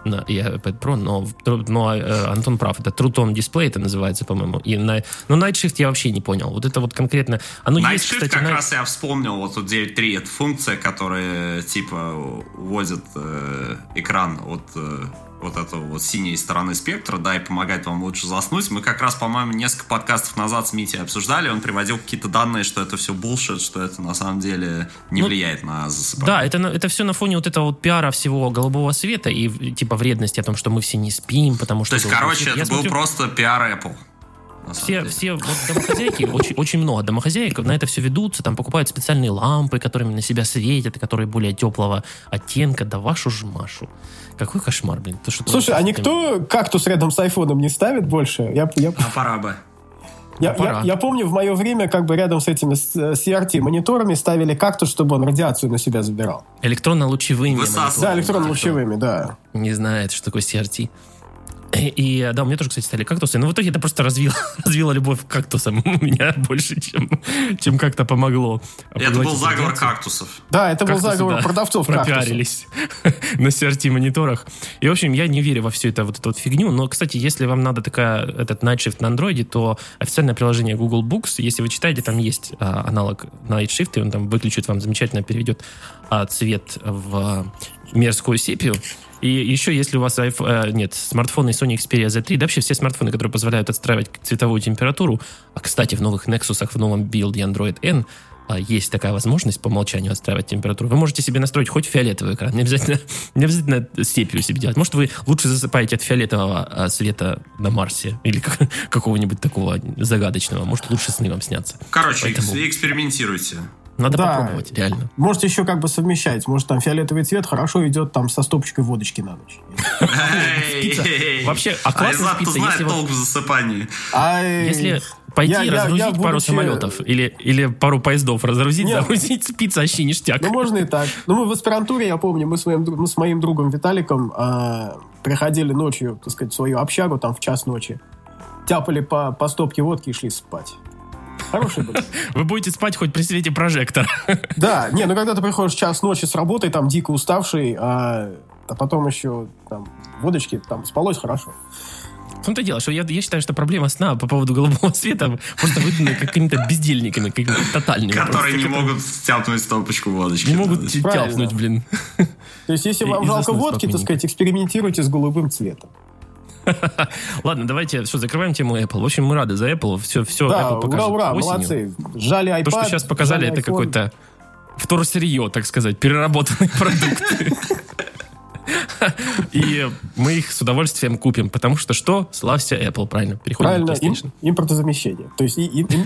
На, и iPad Pro, но, но э, Антон прав, это True Tone Display это называется, по-моему. И на, но Night Shift я вообще не понял. Вот это вот конкретно... Оно Night есть, Shift кстати, как Night... раз я вспомнил, вот тут 9.3, это функция, которая типа уводит э, экран от э, вот этого вот синей стороны спектра, да, и помогает вам лучше заснуть. Мы как раз, по-моему, несколько подкастов назад с Мити обсуждали, он приводил какие-то данные, что это все булшит, что это на самом деле не ну, влияет на засыпание. Да, это, это все на фоне вот этого вот пиара всего голубого света и типа вредности о том, что мы все не спим, потому что... То есть, короче, это Я был смотрю... просто пиар Apple. Все, все вот домохозяйки, очень, очень много домохозяек на это все ведутся, там покупают специальные лампы, которыми на себя светят, которые более теплого оттенка, да вашу ж Машу. Какой кошмар, блин. То, что Слушай, а никто кактус рядом с айфоном не ставит больше? Я, я... А пора бы. Я, я, я помню, в мое время как бы рядом с этими CRT-мониторами ставили кактус, чтобы он радиацию на себя забирал. Электронно-лучевыми. Да, электронно-лучевыми, да. Не знает, что такое CRT. И да, у меня тоже, кстати, стали кактусы. Но в итоге это просто развило, развило любовь к кактусам у меня больше, чем, чем как-то помогло. Это был заговор кактусов. Да, это Кактусы, был заговор да, продавцов пропиарились на CRT-мониторах. И, в общем, я не верю во всю эту вот эту вот фигню. Но, кстати, если вам надо такая, этот Night Shift на андроиде, то официальное приложение Google Books, если вы читаете, там есть а, аналог Night Shift, и он там выключит вам замечательно, переведет а, цвет в мерзкую сепию. И еще, если у вас iPhone, э, нет, смартфоны Sony Xperia Z3, да вообще все смартфоны, которые позволяют отстраивать цветовую температуру, а, кстати, в новых Nexus, в новом билде Android N, а, есть такая возможность по умолчанию отстраивать температуру. Вы можете себе настроить хоть фиолетовый экран, не обязательно, не обязательно степью себе делать. Может, вы лучше засыпаете от фиолетового а, света на Марсе или как, какого-нибудь такого загадочного. Может, лучше сны вам снятся. Короче, Поэтому... экспериментируйте. Надо да. попробовать, реально. Можете еще как бы совмещать. Может, там фиолетовый цвет хорошо идет там со стопочкой водочки на ночь. Вообще, а классно спится, если... толк в засыпании. Если пойти я, разгрузить я, я, пару будучи... самолетов или, или пару поездов разгрузить, Нет. загрузить, спится вообще ништяк. Ну, можно и так. Ну, мы в аспирантуре, я помню, мы с моим, мы с моим другом Виталиком э, приходили ночью, так сказать, в свою общагу, там, в час ночи, тяпали по, по стопке водки и шли спать. Хороший был. Вы будете спать хоть при свете прожектора. Да, не, ну когда ты приходишь час ночи с работы, там дико уставший, а, а потом еще там водочки, там спалось хорошо. В том-то дело, что я, я считаю, что проблема сна по поводу голубого света просто выдана какими-то бездельниками, какими-то тотальными. Которые не могут тяпнуть стопочку водочки. Не могут тяпнуть, блин. То есть, если вам жалко водки, то сказать, экспериментируйте с голубым цветом. Ладно, давайте что, закрываем тему Apple. В общем, мы рады за Apple. Все, все да, Apple покажет ура, ура, молодцы. Жали iPad, То, что сейчас показали, это какой-то второсырье, так сказать, переработанный продукт. И мы их с удовольствием купим, потому что что? Славься Apple, правильно. Переходим правильно, на PlayStation. Им, импортозамещение. То есть, и, и, им,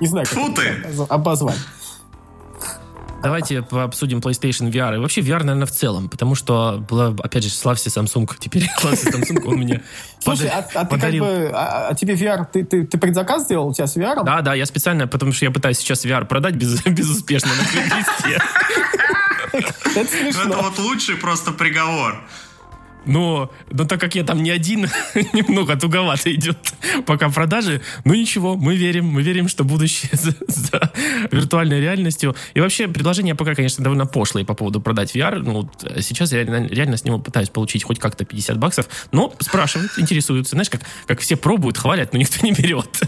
не знаю, как обозвать. Давайте обсудим PlayStation VR. И вообще VR, наверное, в целом. Потому что, была, опять же, славься Samsung. Теперь славься Samsung, он мне Слушай, а, а ты как бы... А, а тебе VR... Ты, ты, ты предзаказ сделал у тебя с VR? Да, да, я специально, потому что я пытаюсь сейчас VR продать без, безуспешно на. Это смешно. Это вот лучший просто приговор. Но, но так как я там не один, немного туговато идет пока продажи. Ну ничего, мы верим, мы верим, что будущее за, за виртуальной реальностью. И вообще предложение пока, конечно, довольно пошлое по поводу продать VR. Ну, сейчас я реально, реально с него пытаюсь получить хоть как-то 50 баксов. Но спрашивают, интересуются. Знаешь, как, как все пробуют, хвалят, но никто не берет.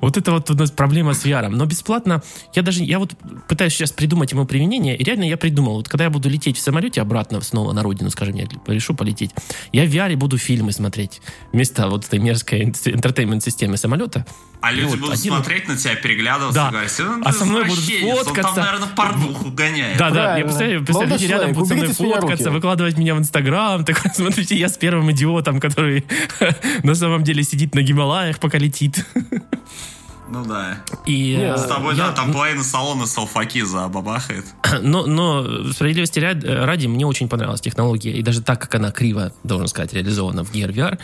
Вот это вот у нас проблема с VR. Но бесплатно, я даже, я вот пытаюсь сейчас придумать ему применение, и реально я придумал, вот когда я буду лететь в самолете обратно снова на родину, скажем, я решу решу полететь, я в VR буду фильмы смотреть вместо вот этой мерзкой интертеймент-системы самолета. А люди вот, будут один... смотреть на тебя, переглядываться, да. говорить, ну, а со мной будут фоткаться. Он там, наверное, порнуху гоняет. Да, да, я представляю, представляю люди рядом будут со мной фоткаться, выкладывать меня в Инстаграм, такой, смотрите, я с первым идиотом, который на самом деле сидит на Гималаях, пока летит. Ну да. И, Нет, э, с тобой, я... да, там половина салона салфаки забабахает. Но, но справедливости ради, мне очень понравилась технология. И даже так, как она криво, должен сказать, реализована в Gear VR,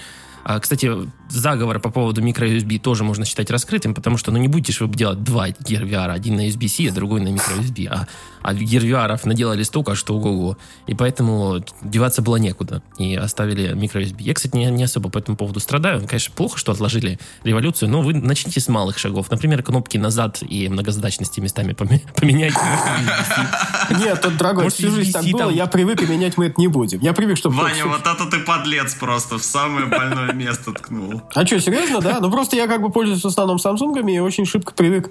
а, кстати, заговор по поводу микро-USB тоже можно считать раскрытым, потому что ну, не будете же вы делать два Gear VR, один на USB-C, а другой на микро-USB. А, а Gear VR наделали столько, что ого-го. И поэтому деваться было некуда. И оставили микро-USB. Я, кстати, не, не особо по этому поводу страдаю. Конечно, плохо, что отложили революцию, но вы начните с малых шагов. Например, кнопки назад и многозадачности местами поменять. Нет, тут, дорогой, всю жизнь так было, я привык, и менять мы это не будем. Я привык, чтобы... Ваня, вот это ты подлец просто, в самое больное место ткнул. А что, серьезно, да? Ну просто я как бы пользуюсь в основном Samsung и очень шибко привык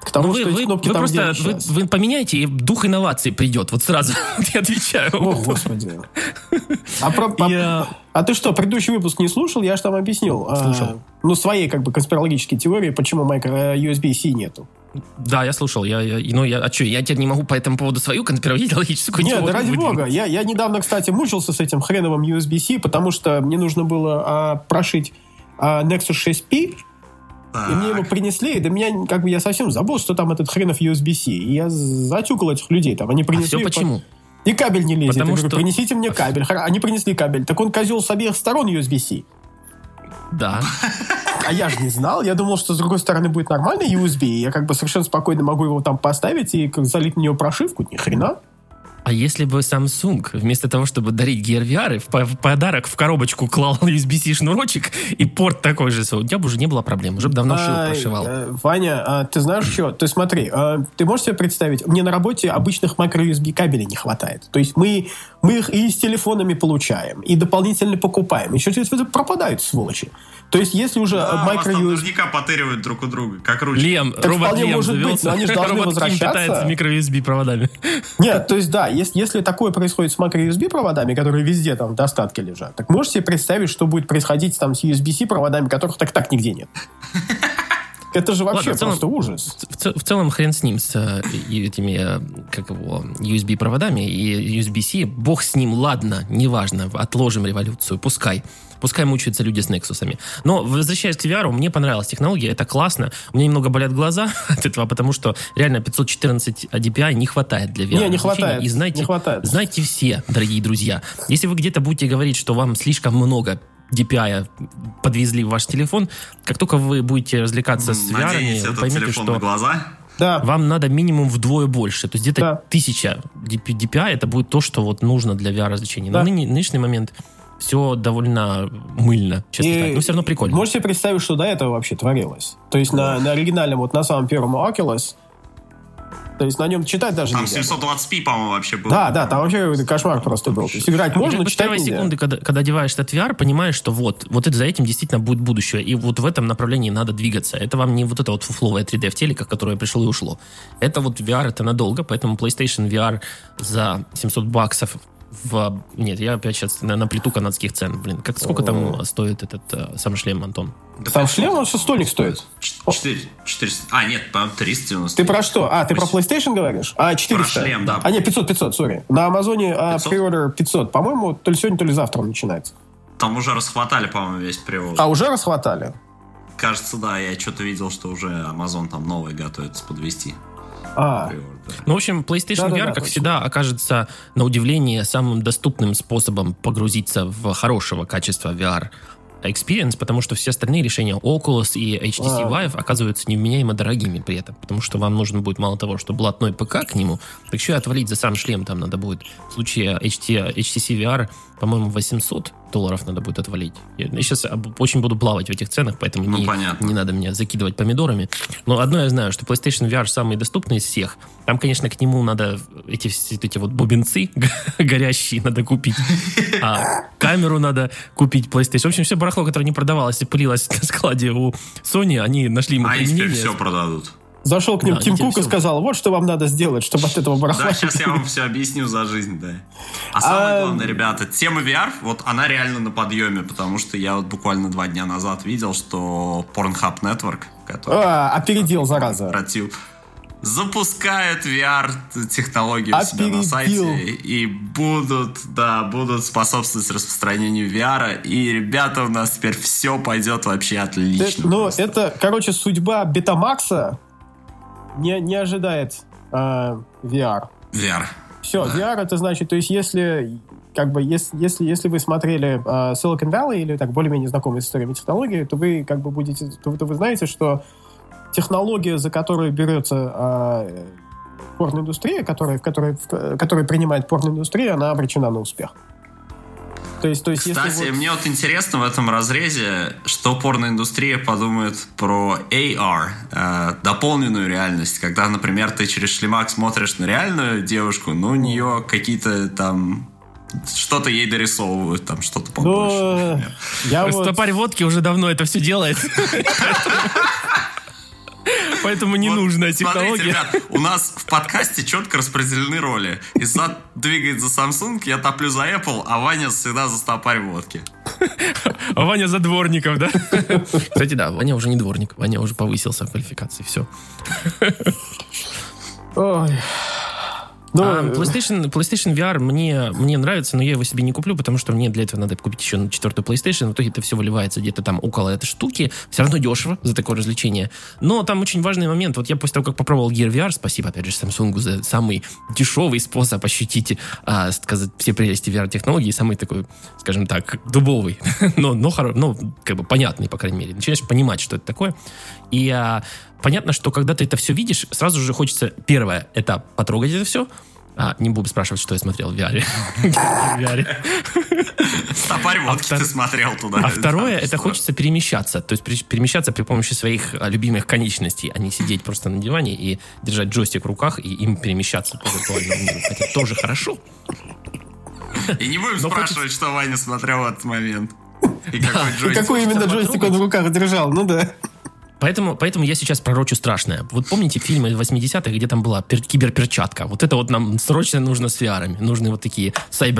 к тому, ну, вы, что вы, кнопки вы там просто вы, вы поменяете, и дух инноваций придет. Вот сразу я отвечаю. О, Господи. А, про, я... а, а ты что, предыдущий выпуск не слушал? Я же там объяснил. А, слушал. А, ну, своей как бы конспирологической теории, почему микро USB-C нету. Да, я слушал. Я, я, ну, я, а что, я теперь не могу по этому поводу свою конспирологическую Нет, да ради бога. Я, я недавно, кстати, мучился с этим хреновым USB-C, потому что мне нужно было а, прошить а, Nexus 6P, так. И мне его принесли, и до меня, как бы, я совсем забыл, что там этот хренов USB-C. И я затюкал этих людей там. Они принесли... А все почему? И кабель не лезет. Потому я говорю, что... принесите мне кабель. Они принесли кабель. Так он козел с обеих сторон USB-C. Да. А я же не знал. Я думал, что с другой стороны будет нормальный USB. И я как бы совершенно спокойно могу его там поставить и залить на него прошивку. Ни хрена. А если бы Samsung вместо того, чтобы дарить VR, в подарок в коробочку клал USB-C шнурочек и порт такой же, у тебя бы уже не было проблем, уже бы давно а, прошивал. Э, Ваня, а, ты знаешь что? Ты смотри, а, ты можешь себе представить, мне на работе обычных micro-USB кабелей не хватает. То есть мы, мы их и с телефонами получаем, и дополнительно покупаем. Еще пропадают, сволочи. То есть, если уже да, micro USB... наверняка потыривают друг у друга, как ручки. Лем, так робот Лем может завелся. быть, но они же должны возвращаться. микро-USB проводами. Нет, то есть, да, если, если такое происходит с micro-USB проводами, которые везде там в достатке лежат, так можете себе представить, что будет происходить там с USB-C проводами, которых так так нигде нет. Это же вообще Ладно, просто ужас. В, в целом хрен с ним, с э, этими, э, как его, USB-проводами и USB-C. Бог с ним, ладно, неважно, отложим революцию, пускай. Пускай мучаются люди с Nexus. Но, возвращаясь к VR, мне понравилась технология, это классно. У меня немного болят глаза от этого, потому что реально 514 DPI не хватает для VR. Не, не хватает. И знаете, не хватает. знаете все, дорогие друзья, если вы где-то будете говорить, что вам слишком много DPI подвезли в ваш телефон, как только вы будете развлекаться с VR, поймете, что... глаза? Да. Вам надо минимум вдвое больше. То есть где-то да. тысяча DPI это будет то, что вот нужно для VR-развлечений. Да. На нынешний момент все довольно мыльно, честно и Но все равно прикольно. Можете представить, что до этого вообще творилось? То есть на, на оригинальном, вот на самом первом Oculus, то есть на нем читать даже Там 720p, по-моему, вообще был. Да, да, там вообще кошмар просто был. То есть играть можно, но читать нельзя. секунды, когда, когда одеваешь этот VR, понимаешь, что вот, вот это за этим действительно будет будущее. И вот в этом направлении надо двигаться. Это вам не вот это вот фуфловое 3D в телеках, которое пришло и ушло. Это вот VR, это надолго, поэтому PlayStation VR за 700 баксов в... Нет, я опять сейчас на, на плиту канадских цен. Блин, как, сколько там стоит этот э, сам шлем, Антон? Да сам шлем, он что стольник стоит? 4, 400. А, нет, по 390. Ты про что? А, ты про PlayStation говоришь? А, 400. Про шлем, да. А, нет, 500, 500, сори. На Амазоне а, приордер 500. По-моему, то ли сегодня, то ли завтра он начинается. Там уже расхватали, по-моему, весь приордер. А, уже расхватали? Кажется, да. Я что-то видел, что уже Amazon там новый готовится подвести. А. Ну, в общем, PlayStation да, VR, да, да, как всегда, окажется, на удивление, самым доступным способом погрузиться в хорошего качества VR experience, потому что все остальные решения Oculus и HTC а. Vive оказываются невменяемо дорогими при этом, потому что вам нужно будет мало того, что блатной ПК к нему, так еще и отвалить за сам шлем там надо будет. В случае HT, HTC VR, по-моему, 800 долларов надо будет отвалить. Я сейчас очень буду плавать в этих ценах, поэтому ну, не, не надо меня закидывать помидорами. Но одно я знаю, что PlayStation VR самый доступный из всех. Там, конечно, к нему надо эти, эти вот бубенцы горящие надо купить. А камеру надо купить PlayStation. В общем, все барахло, которое не продавалось и пылилось на складе у Sony, они нашли ему а применение. все продадут. Зашел к ним да, Тим Кук и сказал, вот что вам надо сделать, чтобы от этого барахла... Да, сейчас я вам все объясню за жизнь, да. А самое а... главное, ребята, тема VR, вот она реально на подъеме, потому что я вот буквально два дня назад видел, что Pornhub Network, который... А, опередил, зараза. Против, запускает VR-технологии у себя на сайте и будут, да, будут способствовать распространению VR. И, ребята, у нас теперь все пойдет вообще отлично. Ну, это, короче, судьба Бетамакса не, не ожидает э, VR. VR. Все, да. VR это значит, то есть если как бы если, если, если вы смотрели э, Silicon Valley или так более-менее знакомы с историями технологий, то вы как бы будете, то, то вы знаете, что технология, за которую берется э, порноиндустрия, которая, в которой, в, которая принимает порноиндустрия, она обречена на успех. То есть, то есть, Кстати, вот... мне вот интересно в этом разрезе, что порноиндустрия подумает про AR, э, дополненную реальность, когда, например, ты через шлемак смотришь на реальную девушку, но у нее какие-то там что-то ей дорисовывают, там что-то побольше. Но... Я вот... Стопарь водки уже давно это все делает. Поэтому не вот, нужна технология. Смотрите, ребят, у нас в подкасте четко распределены роли. Исад двигает за Samsung, я топлю за Apple, а Ваня всегда за стопарь водки. А Ваня за дворников, да? Кстати, да, Ваня уже не дворник. Ваня уже повысился в квалификации. Все. Ой. Но... Ну, а, э, PlayStation, PlayStation VR мне, мне нравится, но я его себе не куплю, потому что мне для этого надо купить еще на четвертую PlayStation. В итоге это все выливается где-то там около этой штуки. Все равно дешево за такое развлечение. Но там очень важный момент. Вот я после того, как попробовал Gear VR, спасибо, опять же, Samsung за самый дешевый способ ощутить, а, сказать, все прелести VR-технологий, самый такой, скажем так, дубовый, но, но, хоро, но как бы понятный, по крайней мере. Начинаешь понимать, что это такое. И а, понятно, что когда ты это все видишь, сразу же хочется, первое, это потрогать это все, а, не буду спрашивать, что я смотрел в VR. Стопарь водки ты смотрел туда. А второе, это хочется перемещаться. То есть перемещаться при помощи своих а, любимых конечностей, а не сидеть просто на диване и держать джойстик в руках и им перемещаться по виртуальному миру. Это тоже хорошо. И не будем спрашивать, что Ваня смотрел в этот момент. И какой, именно джойстик он в руках держал, ну да. Поэтому, поэтому я сейчас пророчу страшное. Вот помните фильмы 80-х, где там была пер- киберперчатка? Вот это вот нам срочно нужно с VR. Нужны вот такие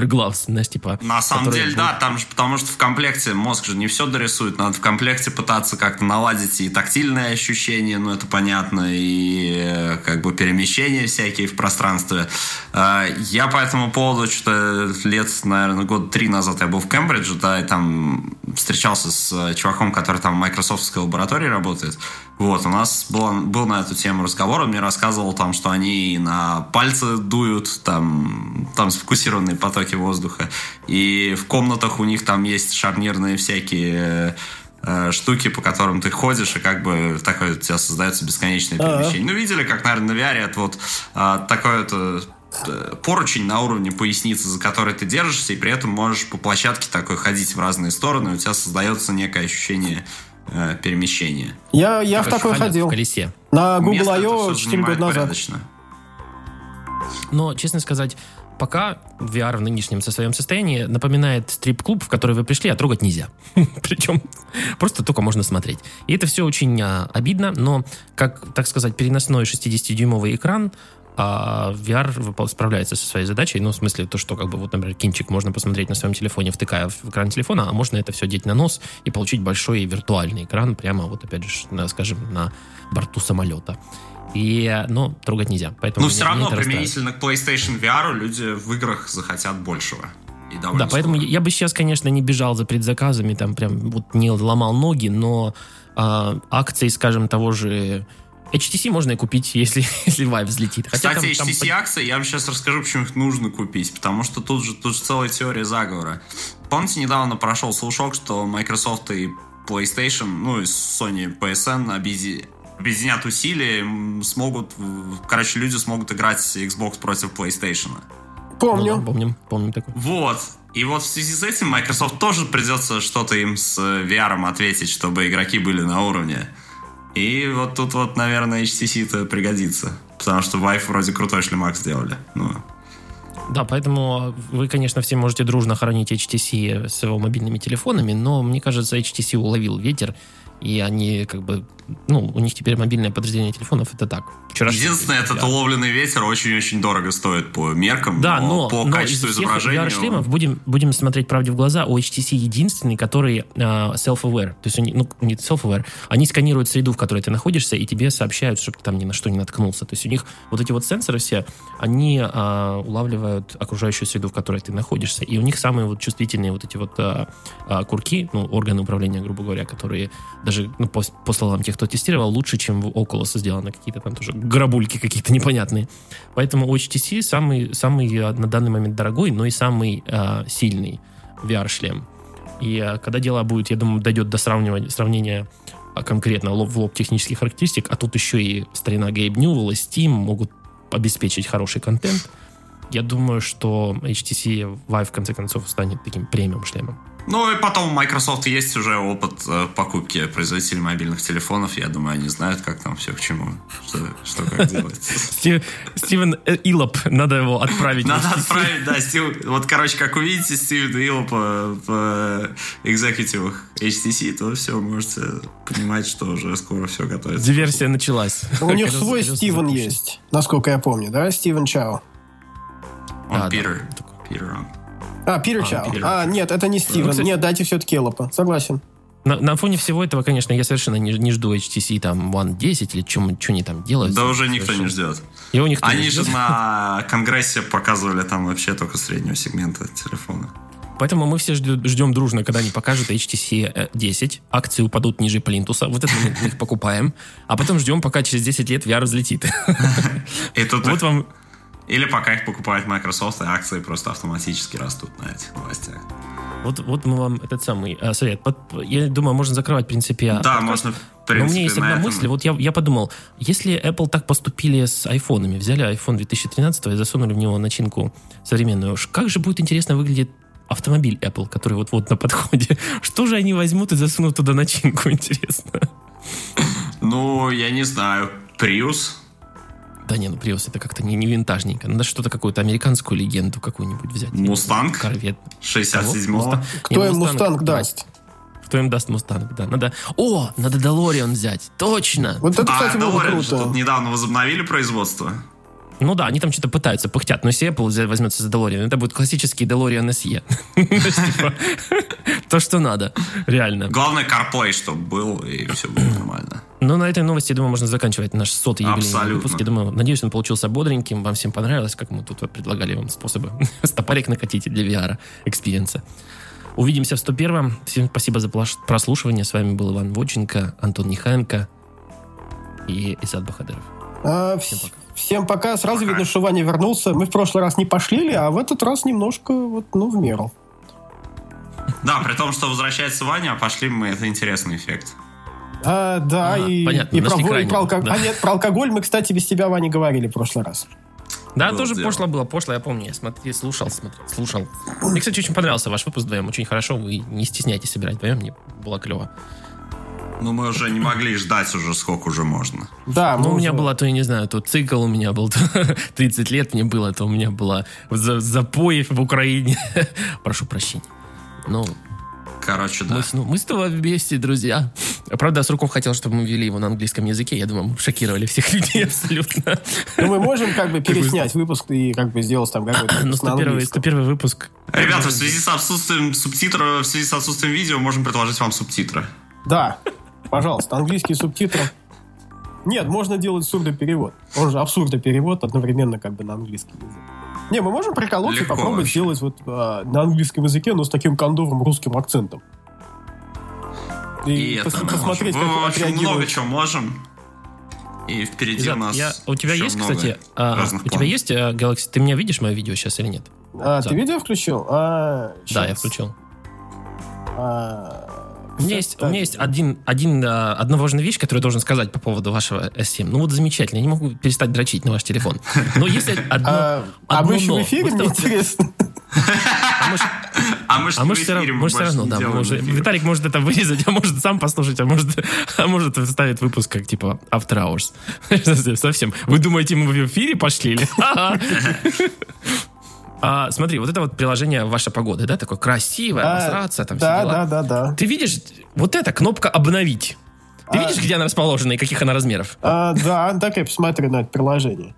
gloves, знаешь, типа... На самом деле, будут... да, там же, потому что в комплекте мозг же не все дорисует, надо в комплекте пытаться как-то наладить и тактильное ощущение, ну это понятно, и э, как бы перемещения всякие в пространстве. Э, я по этому поводу что-то лет, наверное, год три назад я был в Кембридже, да, и там встречался с чуваком, который там в майкрософтской лаборатории работает, работает. Вот, у нас был, был на эту тему разговор, он мне рассказывал там, что они на пальцы дуют, там, там сфокусированные потоки воздуха, и в комнатах у них там есть шарнирные всякие э, штуки, по которым ты ходишь, и как бы такое у тебя создается бесконечное перемещение. А-а. Ну, видели, как, наверное, на VR это вот а, такое то э, поручень на уровне поясницы, за который ты держишься, и при этом можешь по площадке такой ходить в разные стороны, у тебя создается некое ощущение э, перемещения. Я, я в такой ходил. В колесе. На Google I.O. 4 года назад. Порядочно. Но, честно сказать, пока VR в нынешнем со своем состоянии напоминает стрип-клуб, в который вы пришли, а трогать нельзя. Причем просто только можно смотреть. И это все очень а, обидно, но, как, так сказать, переносной 60-дюймовый экран а VR справляется со своей задачей, ну, в смысле, то, что, как бы, вот, например, кинчик можно посмотреть на своем телефоне, втыкая в экран телефона, а можно это все деть на нос и получить большой виртуальный экран прямо, вот, опять же, на, скажем, на борту самолета. И, ну, трогать нельзя. Поэтому Но все равно, применительно к PlayStation VR, люди в играх захотят большего. И да, поэтому скоро. я бы сейчас, конечно, не бежал за предзаказами, там прям вот не ломал ноги, но э, акции, скажем, того же HTC можно и купить, если, если Vive взлетит. Хотя Кстати, там, HTC там... акции, я вам сейчас расскажу, почему их нужно купить. Потому что тут же, тут же целая теория заговора. Помните, недавно прошел слушок, что Microsoft и PlayStation, ну и Sony PSN объединят объединят усилия, смогут, короче, люди смогут играть Xbox против PlayStation. Помню. Ну, да, помним, помним такое. Вот. И вот в связи с этим Microsoft тоже придется что-то им с VR ответить, чтобы игроки были на уровне. И вот тут вот, наверное, HTC-то пригодится. Потому что Vive вроде крутой шлемак сделали. Ну, да, поэтому вы, конечно, все можете дружно хоронить HTC с его мобильными телефонами, но мне кажется, HTC уловил ветер и они как бы, ну, у них теперь мобильное подразделение телефонов, это так. Вчера Единственное, этот уловленный ветер очень-очень дорого стоит по меркам, да, но, но по но качеству из изображения... VR-шлемов будем, будем смотреть правде в глаза, у HTC единственный, который uh, self-aware, то есть они, ну, не self-aware, они сканируют среду, в которой ты находишься, и тебе сообщают, чтобы ты там ни на что не наткнулся. То есть у них вот эти вот сенсоры все, они uh, улавливают окружающую среду, в которой ты находишься, и у них самые вот чувствительные вот эти вот uh, uh, курки, ну, органы управления, грубо говоря, которые даже ну, по, по словам тех, кто тестировал, лучше, чем в Oculus сделаны какие-то там тоже грабульки какие-то непонятные. Поэтому HTC самый, самый э, на данный момент дорогой, но и самый э, сильный VR-шлем. И э, когда дело будет, я думаю, дойдет до сравнивания, сравнения а, конкретно лоб в лоб технических характеристик, а тут еще и старина Gabe Newell и Steam могут обеспечить хороший контент, я думаю, что HTC Vive в конце концов станет таким премиум шлемом. Ну и потом у Microsoft есть уже опыт э, покупки производителей мобильных телефонов. Я думаю, они знают, как там все к чему, что, что как делать. Стивен Илоп, надо его отправить. Надо отправить, да. Стив, вот, короче, как увидите Стивена Илопа в экзекутивах HTC, то все, можете понимать, что уже скоро все готовится. Диверсия началась. У них свой Стивен есть, насколько я помню, да? Стивен Чао. Он Питер. Питер, он. А, Питер а, Чао. А, нет, это не Стивен. Ну, кстати... Нет, дайте все-таки Эллопа. Согласен. На, на фоне всего этого, конечно, я совершенно не, не жду HTC там One 10 или что они там делают. Да уже никто совершенно. не ждет. Его никто они не ждет. же на конгрессе показывали там вообще только среднего сегмента телефона. Поэтому мы все ждем, ждем дружно, когда они покажут HTC 10, э, акции упадут ниже плинтуса, вот это мы их покупаем, а потом ждем, пока через 10 лет VR взлетит. И тут вот вам или пока их покупает Microsoft, и акции просто автоматически растут на этих новостях. Вот, вот мы вам этот самый э, совет. Под, я думаю, можно закрывать, в принципе, Да, подкаст. можно, принципе, Но у меня есть одна этом... мысль. Вот я, я подумал, если Apple так поступили с айфонами, взяли iPhone 2013 и засунули в него начинку современную, как же будет интересно выглядеть автомобиль Apple, который вот-вот на подходе. Что же они возьмут и засунут туда начинку, интересно? Ну, я не знаю. Prius? Да не, ну Prius это как-то не, не винтажненько. Надо что-то какую-то американскую легенду какую-нибудь взять. Мустанг? Корвет. 67-го. Кто им Мустанг даст? Кто им даст Мустанг, да. Надо... О, надо Долориан взять. Точно. Вот это, кстати, а, было круто. Тут недавно возобновили производство. Ну да, они там что-то пытаются, пыхтят. Но если Apple возьмется за DeLorean, это будет классический DeLorean SE. Типа, то, что надо. Реально. Главное, CarPlay, чтобы был, и все будет нормально. Ну, на этой новости, думаю, можно заканчивать наш сотый юбилейный выпуск. Я думаю, надеюсь, он получился бодреньким. Вам всем понравилось, как мы тут предлагали вам способы стопарик накатить для VR experience а. Увидимся в 101-м. Всем спасибо за прослушивание. С вами был Иван Воченко, Антон Нехаенко и Изат Бахадыров. А, всем пока. Всем пока. Сразу видно, что Ваня вернулся. Мы в прошлый раз не пошли, а в этот раз немножко, вот, ну, в меру. Да, при том, что возвращается Ваня, а пошли мы, это интересный эффект. А, да, а, и, понятно, и, про, и про алкоголь. Да. А нет, про алкоголь мы, кстати, без тебя, Ваня, говорили в прошлый раз. Да, было тоже дело. пошло было, пошло, я помню, я смотри, слушал, смотрел, слушал. Мне, кстати, очень понравился ваш выпуск вдвоем, очень хорошо, вы не стесняйтесь собирать вдвоем, мне было клево. Ну, мы уже не могли ждать уже, сколько уже можно. Да, ну, у меня была, то, я не знаю, то цикл у меня был, то 30 лет мне было, то у меня была запой в Украине. Прошу прощения. Ну, Короче, да. Мы, ну, мы с тобой вместе, друзья. Правда, Сурков хотел, чтобы мы вели его на английском языке. Я думаю, мы шокировали всех людей абсолютно. Ну, мы можем как бы переснять выпуск и как бы сделать там какой-то Ну, 101, 101 выпуск. Ребята, в связи с отсутствием субтитров, в связи с отсутствием видео, можем предложить вам субтитры. Да, Пожалуйста, английские субтитры. Нет, можно делать сурдоперевод. Он же абсурдоперевод одновременно как бы на английский язык. Не, мы можем приколоться Легко и попробовать вообще. сделать вот а, на английском языке, но с таким кондовым русским акцентом. И, и пос- это посмотреть, мы как очень много чего можем. И впереди Изад, у нас я, У тебя есть, кстати, а, у тебя есть а, Galaxy? Ты меня видишь мое видео сейчас или нет? А, ты видео включил? А, да, я включил. А, у меня есть, у меня есть один, один, а, одна важная вещь, которую я должен сказать по поводу вашего S7. Ну вот замечательно, я не могу перестать дрочить на ваш телефон. Но если одно, а, а мы еще в эфире, мне интересно. А мы, а мы, а мы все равно, мы все равно, да, может, Виталик может это вырезать, а может сам послушать, а может, а может вставит выпуск как типа After Hours. Совсем. Вы думаете, мы в эфире пошли? А, смотри, вот это вот приложение «Ваша погода», да, такое красивое, а, обосраться, там да, все дела. Да, да, да. Ты видишь, вот эта кнопка «Обновить». Ты а, видишь, где она расположена и каких она размеров? А, да, так я посмотрю на это приложение.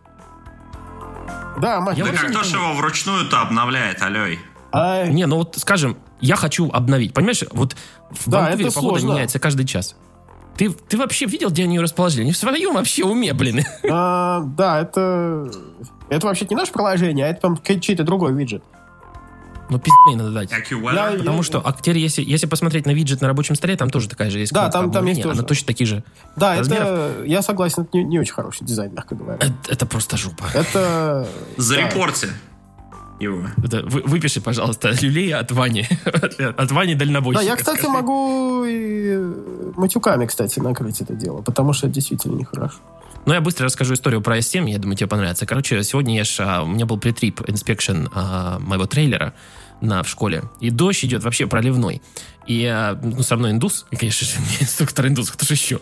Да, мать. Да как кто же его вручную-то обновляет, алей? А... Не, ну вот, скажем, я хочу обновить. Понимаешь, вот в да, Ванкувере погода сложно. меняется каждый час. Ты, ты вообще видел, где они ее расположили? Не в своем вообще уме, блин. А, да, это... Это вообще не наше приложение, а это там чей-то другой виджет. Ну, пиздец надо дать. Я, Потому я, что, а теперь, если, если посмотреть на виджет на рабочем столе, там тоже такая же есть. Да, там, там есть тоже. Она точно такие же Да, размеров. это, я согласен, это не, не очень хороший дизайн, мягко говоря. Это, это просто жопа. Это... Зарепорти. Да его. Это, вы, выпиши, пожалуйста, люлей от Вани. от Вани дальнобойщика. Да, я, кстати, скажи. могу и матюками, кстати, накрыть это дело, потому что это действительно нехорошо. Ну, я быстро расскажу историю про S7, я думаю, тебе понравится. Короче, сегодня я ж, а, у меня был pre-trip inspection а, моего трейлера на, в школе, и дождь идет вообще проливной. И ну, со мной индус, конечно же, инструктор индус, кто же еще?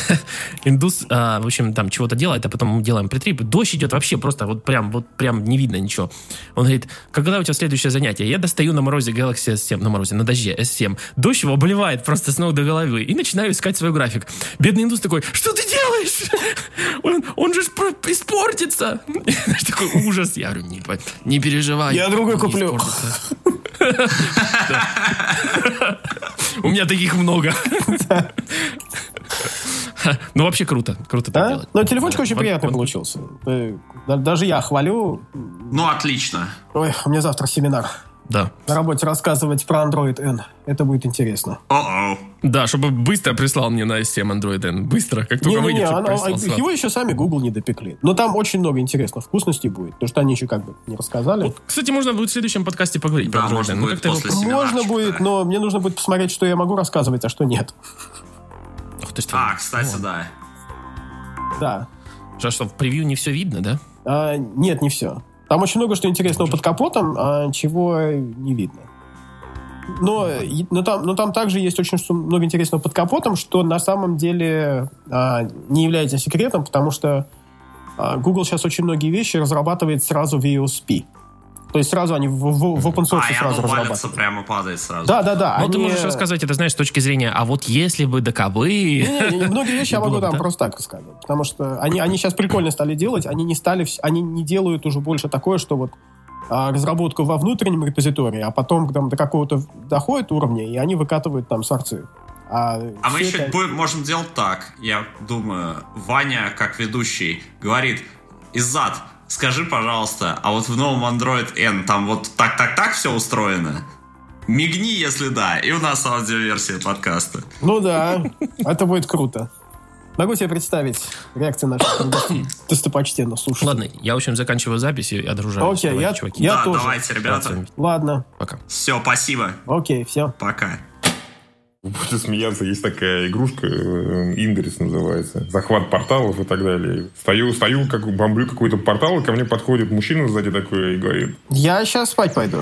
индус, а, в общем, там чего-то делает, а потом мы делаем притрип. Дождь идет вообще просто вот прям, вот прям не видно ничего. Он говорит, когда у тебя следующее занятие? Я достаю на морозе Galaxy S7, на морозе, на дожде S7. Дождь его обливает просто с ног до головы. И начинаю искать свой график. Бедный индус такой, что ты делаешь? он, он же испортится. такой ужас. Я говорю, не, не переживай. Я другой куплю. У меня таких много. Ну, вообще круто. Круто так делать. Но телефончик очень приятный получился. Э, даже я хвалю. Ну, отлично. Ой, у меня завтра семинар. Да. На работе рассказывать про Android N. Это будет интересно. О-о. Да, чтобы быстро прислал мне на S7 Android N. Быстро, как только не, выйдет, не, она, Его еще сами Google не допекли. Но там очень много интересных вкусностей будет, потому что они еще как бы не рассказали. Вот, кстати, можно будет в следующем подкасте поговорить да, про Android можно N. Будет ну, после можно будет, да. но мне нужно будет посмотреть, что я могу рассказывать, а что нет. Ох, ты что? А, кстати, вот. да. Да. Что, в превью не все видно, да? А, нет, не все. Там очень много что интересного под капотом, а чего не видно. Но, но, там, но там также есть очень много интересного под капотом, что на самом деле а, не является секретом, потому что а, Google сейчас очень многие вещи разрабатывает сразу в EOSP. То есть сразу они в, в, в open source а, сразу разрабатывают. прямо падает сразу. Да, да, да. Ну, они... ты можешь рассказать это, знаешь, с точки зрения, а вот если бы ДКБ... Многие вещи я могу там просто так рассказывать. Потому что они, они сейчас прикольно стали делать, они не стали, они не делают уже больше такое, что вот а, разработку во внутреннем репозитории, а потом там, до какого-то доходит уровня, и они выкатывают там сорцы. А, а мы еще это... будем, можем делать так. Я думаю, Ваня, как ведущий, говорит, Иззад, скажи, пожалуйста, а вот в новом Android N там вот так-так-так все устроено? Мигни, если да, и у нас аудиоверсия подкаста. Ну да, это будет круто. Могу себе представить реакцию наших достопочтенно слушателей. Ладно, я, в общем, заканчиваю запись и отружаюсь. Окей, я, чуваки. я да, тоже. давайте, ребята. Ладно. Пока. Все, спасибо. Окей, все. Пока. Будете смеяться, есть такая игрушка, э, Индекс называется, захват порталов и так далее. Стою, стою, как бомблю какой-то портал, и ко мне подходит мужчина сзади такой и говорит... Я сейчас спать пойду.